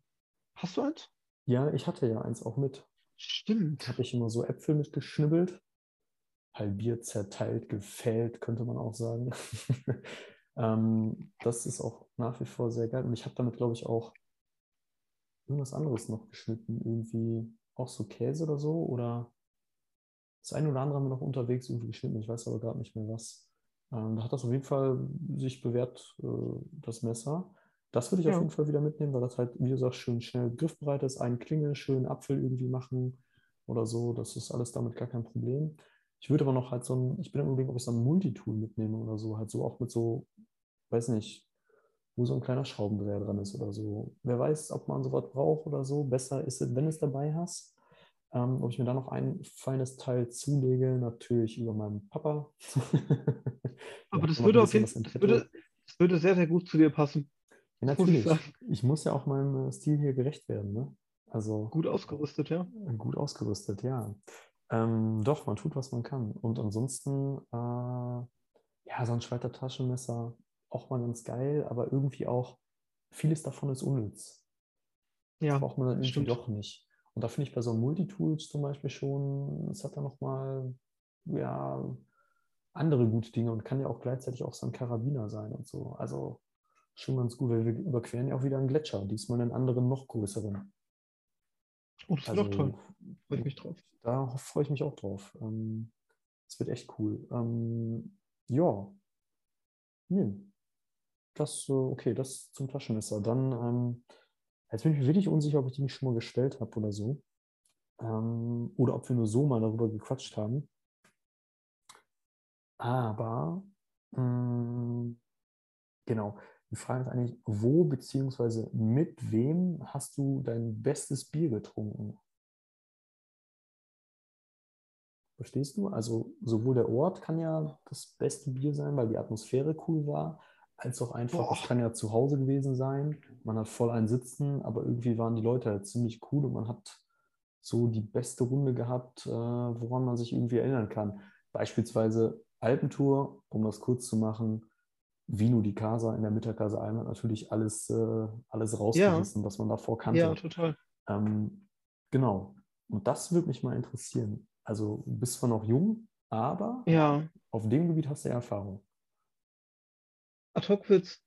Hast du eins? Ja, ich hatte ja eins auch mit. Stimmt. Habe ich immer so Äpfel mitgeschnibbelt, halbiert, zerteilt, gefällt, könnte man auch sagen. Ähm, das ist auch nach wie vor sehr geil. Und ich habe damit, glaube ich, auch irgendwas anderes noch geschnitten. Irgendwie auch so Käse oder so. Oder das eine oder andere haben wir noch unterwegs irgendwie geschnitten. Ich weiß aber gerade nicht mehr was. Ähm, da hat das auf jeden Fall sich bewährt, äh, das Messer. Das würde ich ja. auf jeden Fall wieder mitnehmen, weil das halt, wie gesagt, schön schnell griffbereit ist. Einen Klinge, schön Apfel irgendwie machen oder so. Das ist alles damit gar kein Problem. Ich würde aber noch halt so ein, ich bin im Überlegen, ob ich so ein Multitool mitnehme oder so, halt so auch mit so, weiß nicht, wo so ein kleiner Schraubendreher dran ist oder so. Wer weiß, ob man sowas braucht oder so. Besser ist es, wenn du es dabei hast. Ähm, ob ich mir da noch ein feines Teil zulege, natürlich über meinen Papa. aber das würde auf jeden Fall, das würde, das würde sehr, sehr gut zu dir passen. Ja, natürlich. Ich, ich, muss ja auch meinem äh, Stil hier gerecht werden. Ne? Also, gut ausgerüstet, ja. Gut ausgerüstet, ja. Ähm, doch, man tut, was man kann. Und ansonsten, äh, ja, so ein Schweizer Taschenmesser, auch mal ganz geil, aber irgendwie auch, vieles davon ist unnütz. Ja, das braucht man dann irgendwie doch nicht. Und da finde ich bei so Multitools zum Beispiel schon, es hat dann nochmal, ja, andere gute Dinge und kann ja auch gleichzeitig auch so ein Karabiner sein und so. Also schon ganz gut, weil wir überqueren ja auch wieder einen Gletscher, diesmal einen anderen, noch größeren. Oh, das also, wird auch toll. Freue ich mich drauf. Da freue ich mich auch drauf. Ähm, das wird echt cool. Ähm, ja. Nee. Das, okay, das zum Taschenmesser. Dann, ähm, jetzt bin ich mir wirklich unsicher, ob ich die nicht schon mal gestellt habe oder so. Ähm, oder ob wir nur so mal darüber gequatscht haben. Aber, mm, genau. Die Frage ist eigentlich, wo bzw. mit wem hast du dein bestes Bier getrunken? Verstehst du? Also sowohl der Ort kann ja das beste Bier sein, weil die Atmosphäre cool war, als auch einfach, es kann ja zu Hause gewesen sein. Man hat voll ein Sitzen, aber irgendwie waren die Leute halt ziemlich cool und man hat so die beste Runde gehabt, äh, woran man sich irgendwie erinnern kann. Beispielsweise Alpentour, um das kurz zu machen, Vino di Casa in der Mitterkase Alm hat natürlich alles, äh, alles rausgerissen, ja. was man davor kannte. Ja, total. Ähm, genau. Und das würde mich mal interessieren. Also du bist zwar noch jung, aber ja. auf dem Gebiet hast du ja Erfahrung. Ad hoc wird es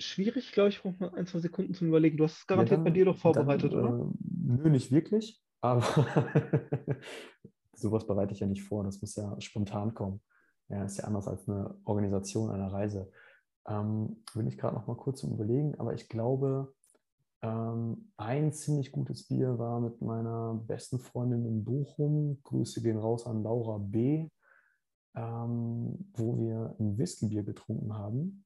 schwierig, glaube ich, braucht man ein, zwei Sekunden zum Überlegen. Du hast es garantiert ja, dann, bei dir doch vorbereitet, dann, oder? Äh, nö, nicht wirklich, aber sowas bereite ich ja nicht vor. Das muss ja spontan kommen. Ja, ist ja anders als eine Organisation einer Reise. Ähm, bin ich gerade noch mal kurz zum Überlegen, aber ich glaube, ähm, ein ziemlich gutes Bier war mit meiner besten Freundin in Bochum. Grüße gehen raus an Laura B., ähm, wo wir ein Whiskybier getrunken haben,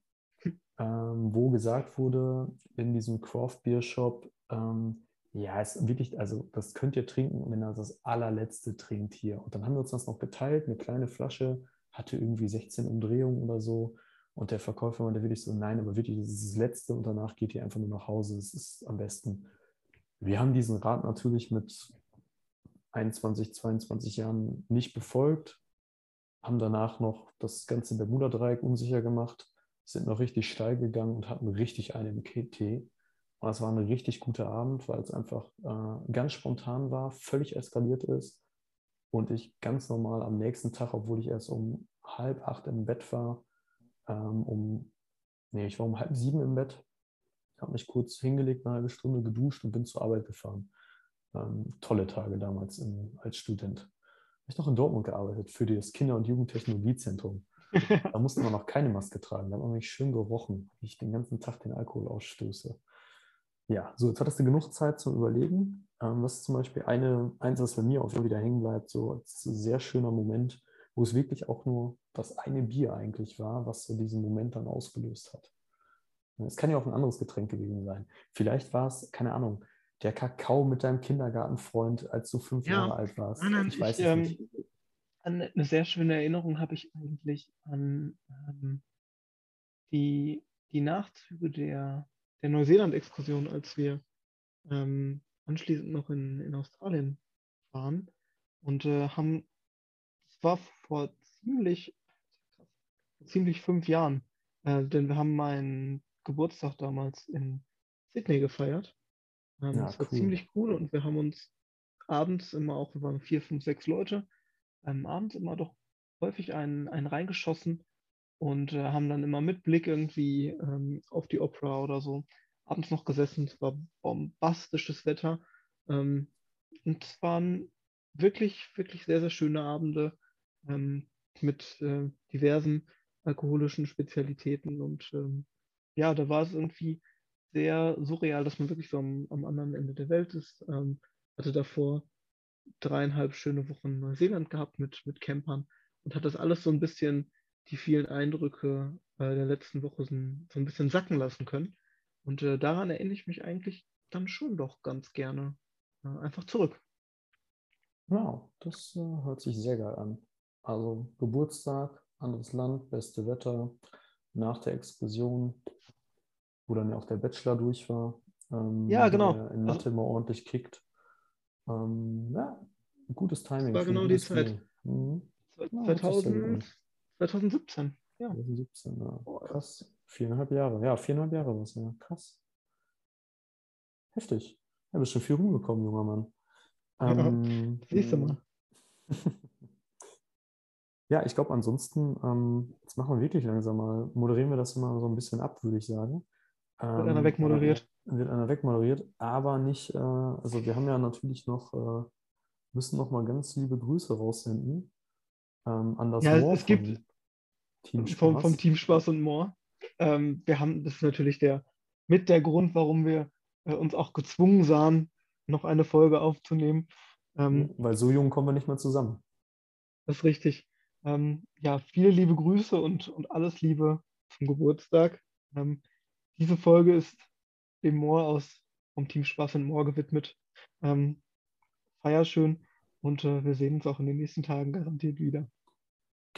ähm, wo gesagt wurde in diesem Craft Beer Shop, ähm, ja, es ist wirklich, also das könnt ihr trinken, wenn ihr das allerletzte trinkt hier. Und dann haben wir uns das noch geteilt, eine kleine Flasche, hatte irgendwie 16 Umdrehungen oder so. Und der Verkäufer war wirklich so, nein, aber wirklich, das ist das Letzte und danach geht ihr einfach nur nach Hause. Das ist am besten. Wir haben diesen Rat natürlich mit 21, 22 Jahren nicht befolgt, haben danach noch das ganze Bermuda-Dreieck unsicher gemacht, sind noch richtig steil gegangen und hatten richtig einen im KT. Und es war ein richtig guter Abend, weil es einfach äh, ganz spontan war, völlig eskaliert ist und ich ganz normal am nächsten Tag, obwohl ich erst um halb acht im Bett war, ähm, um, nee, ich war um halb sieben im Bett, habe mich kurz hingelegt, eine halbe Stunde geduscht und bin zur Arbeit gefahren. Ähm, tolle Tage damals in, als Student. Habe ich noch in Dortmund gearbeitet für das Kinder- und Jugendtechnologiezentrum. Da musste man noch keine Maske tragen. Da hat man mich schön gerochen, wie ich den ganzen Tag den Alkohol ausstoße. Ja, so, jetzt hattest du genug Zeit zum Überlegen. Ähm, was ist zum Beispiel eine, eins, was bei mir auch wieder hängen bleibt, so als sehr schöner Moment, wo es wirklich auch nur das eine Bier eigentlich war, was so diesen Moment dann ausgelöst hat. Es kann ja auch ein anderes Getränk gewesen sein. Vielleicht war es, keine Ahnung, der Kakao mit deinem Kindergartenfreund, als du fünf ja. Jahre alt warst. Nein, nein, ich weiß ich, es ähm, nicht. Eine sehr schöne Erinnerung habe ich eigentlich an ähm, die, die Nachzüge der der Neuseeland-Exkursion, als wir ähm, anschließend noch in, in Australien waren und äh, haben, das war vor ziemlich, ziemlich fünf Jahren, äh, denn wir haben meinen Geburtstag damals in Sydney gefeiert. Ähm, ja, das war cool. ziemlich cool und wir haben uns abends immer auch, wir waren vier, fünf, sechs Leute, ähm, abends immer doch häufig einen, einen reingeschossen und äh, haben dann immer mit Blick irgendwie ähm, auf die Opera oder so abends noch gesessen. Es war bombastisches Wetter. Ähm, und es waren wirklich, wirklich sehr, sehr schöne Abende ähm, mit äh, diversen alkoholischen Spezialitäten. Und ähm, ja, da war es irgendwie sehr surreal, dass man wirklich so am, am anderen Ende der Welt ist. Ähm, hatte davor dreieinhalb schöne Wochen in Neuseeland gehabt mit, mit Campern und hat das alles so ein bisschen die vielen Eindrücke äh, der letzten Woche so, ein bisschen sacken lassen können. Und äh, daran erinnere ich mich eigentlich dann schon doch ganz gerne äh, einfach zurück. Wow, das äh, hört sich sehr geil an. Also Geburtstag, anderes Land, beste Wetter, nach der Exkursion, wo dann ja auch der Bachelor durch war. Ähm, ja, genau. Der in Mathe also, mal ordentlich kickt. Ähm, ja, gutes Timing. Das war genau die Zeit. Mhm. 2000, 2017. Ja. 2017, ja. Krass. Viereinhalb Jahre. Ja, viereinhalb Jahre war es ja. Krass. Heftig. Ja, bist schon viel rumgekommen, junger Mann. Ähm, ja, siehst du mal. ja, ich glaube, ansonsten, ähm, jetzt machen wir wirklich langsam mal, moderieren wir das immer so ein bisschen ab, würde ich sagen. Ähm, wird einer wegmoderiert. Wird einer wegmoderiert, aber nicht, äh, also wir haben ja natürlich noch, äh, müssen noch mal ganz liebe Grüße raussenden ähm, an das ja, Moor es gibt Team vom, vom Team Spaß und More. Ähm, wir haben, das ist natürlich der, mit der Grund, warum wir äh, uns auch gezwungen sahen, noch eine Folge aufzunehmen. Ähm, Weil so jung kommen wir nicht mehr zusammen. Das ist richtig. Ähm, ja, viele liebe Grüße und, und alles Liebe zum Geburtstag. Ähm, diese Folge ist dem Moor aus vom Team Spaß und Moor gewidmet. Ähm, feier schön Und äh, wir sehen uns auch in den nächsten Tagen garantiert wieder.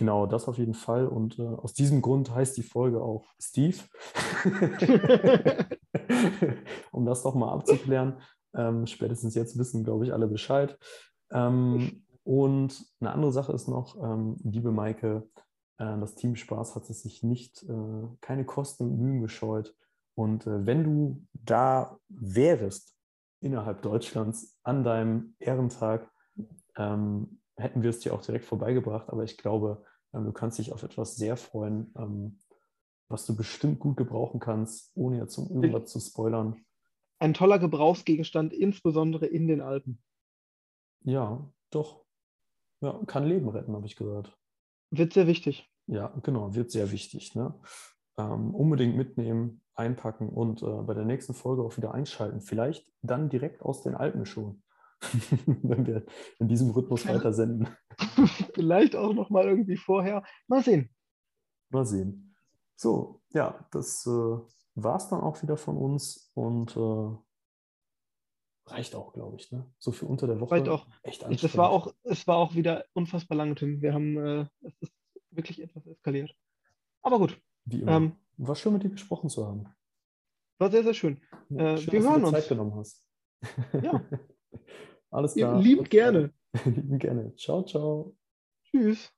Genau, das auf jeden Fall. Und äh, aus diesem Grund heißt die Folge auch Steve. um das doch mal abzuklären. Ähm, spätestens jetzt wissen, glaube ich, alle Bescheid. Ähm, und eine andere Sache ist noch, ähm, liebe Maike, äh, das Team Spaß hat es sich nicht, äh, keine Kosten und Mühen gescheut. Und äh, wenn du da wärst, innerhalb Deutschlands, an deinem Ehrentag, ähm, hätten wir es dir auch direkt vorbeigebracht. Aber ich glaube, du kannst dich auf etwas sehr freuen, ähm, was du bestimmt gut gebrauchen kannst, ohne jetzt um irgendwas zu spoilern. Ein toller Gebrauchsgegenstand, insbesondere in den Alpen. Ja, doch. Ja, kann Leben retten, habe ich gehört. Wird sehr wichtig. Ja, genau, wird sehr wichtig. Ne? Ähm, unbedingt mitnehmen, einpacken und äh, bei der nächsten Folge auch wieder einschalten. Vielleicht dann direkt aus den Alpen schon, wenn wir in diesem Rhythmus weiter senden. Vielleicht auch noch mal irgendwie vorher. Mal sehen. Mal sehen. So, ja, das äh, war es dann auch wieder von uns und äh, reicht auch, glaube ich. Ne? So für unter der Woche. Reicht auch. Echt anstrengend. Das war auch, es war auch wieder unfassbar lange, Tim. Wir haben, äh, es ist wirklich etwas eskaliert. Aber gut. Wie immer. Ähm, war schön, mit dir gesprochen zu haben. War sehr, sehr schön. Ja, schön äh, wir hören uns. Zeit genommen hast. Ja. Alles klar. Lieb gerne. Lieben gerne. Ciao, ciao. Tschüss.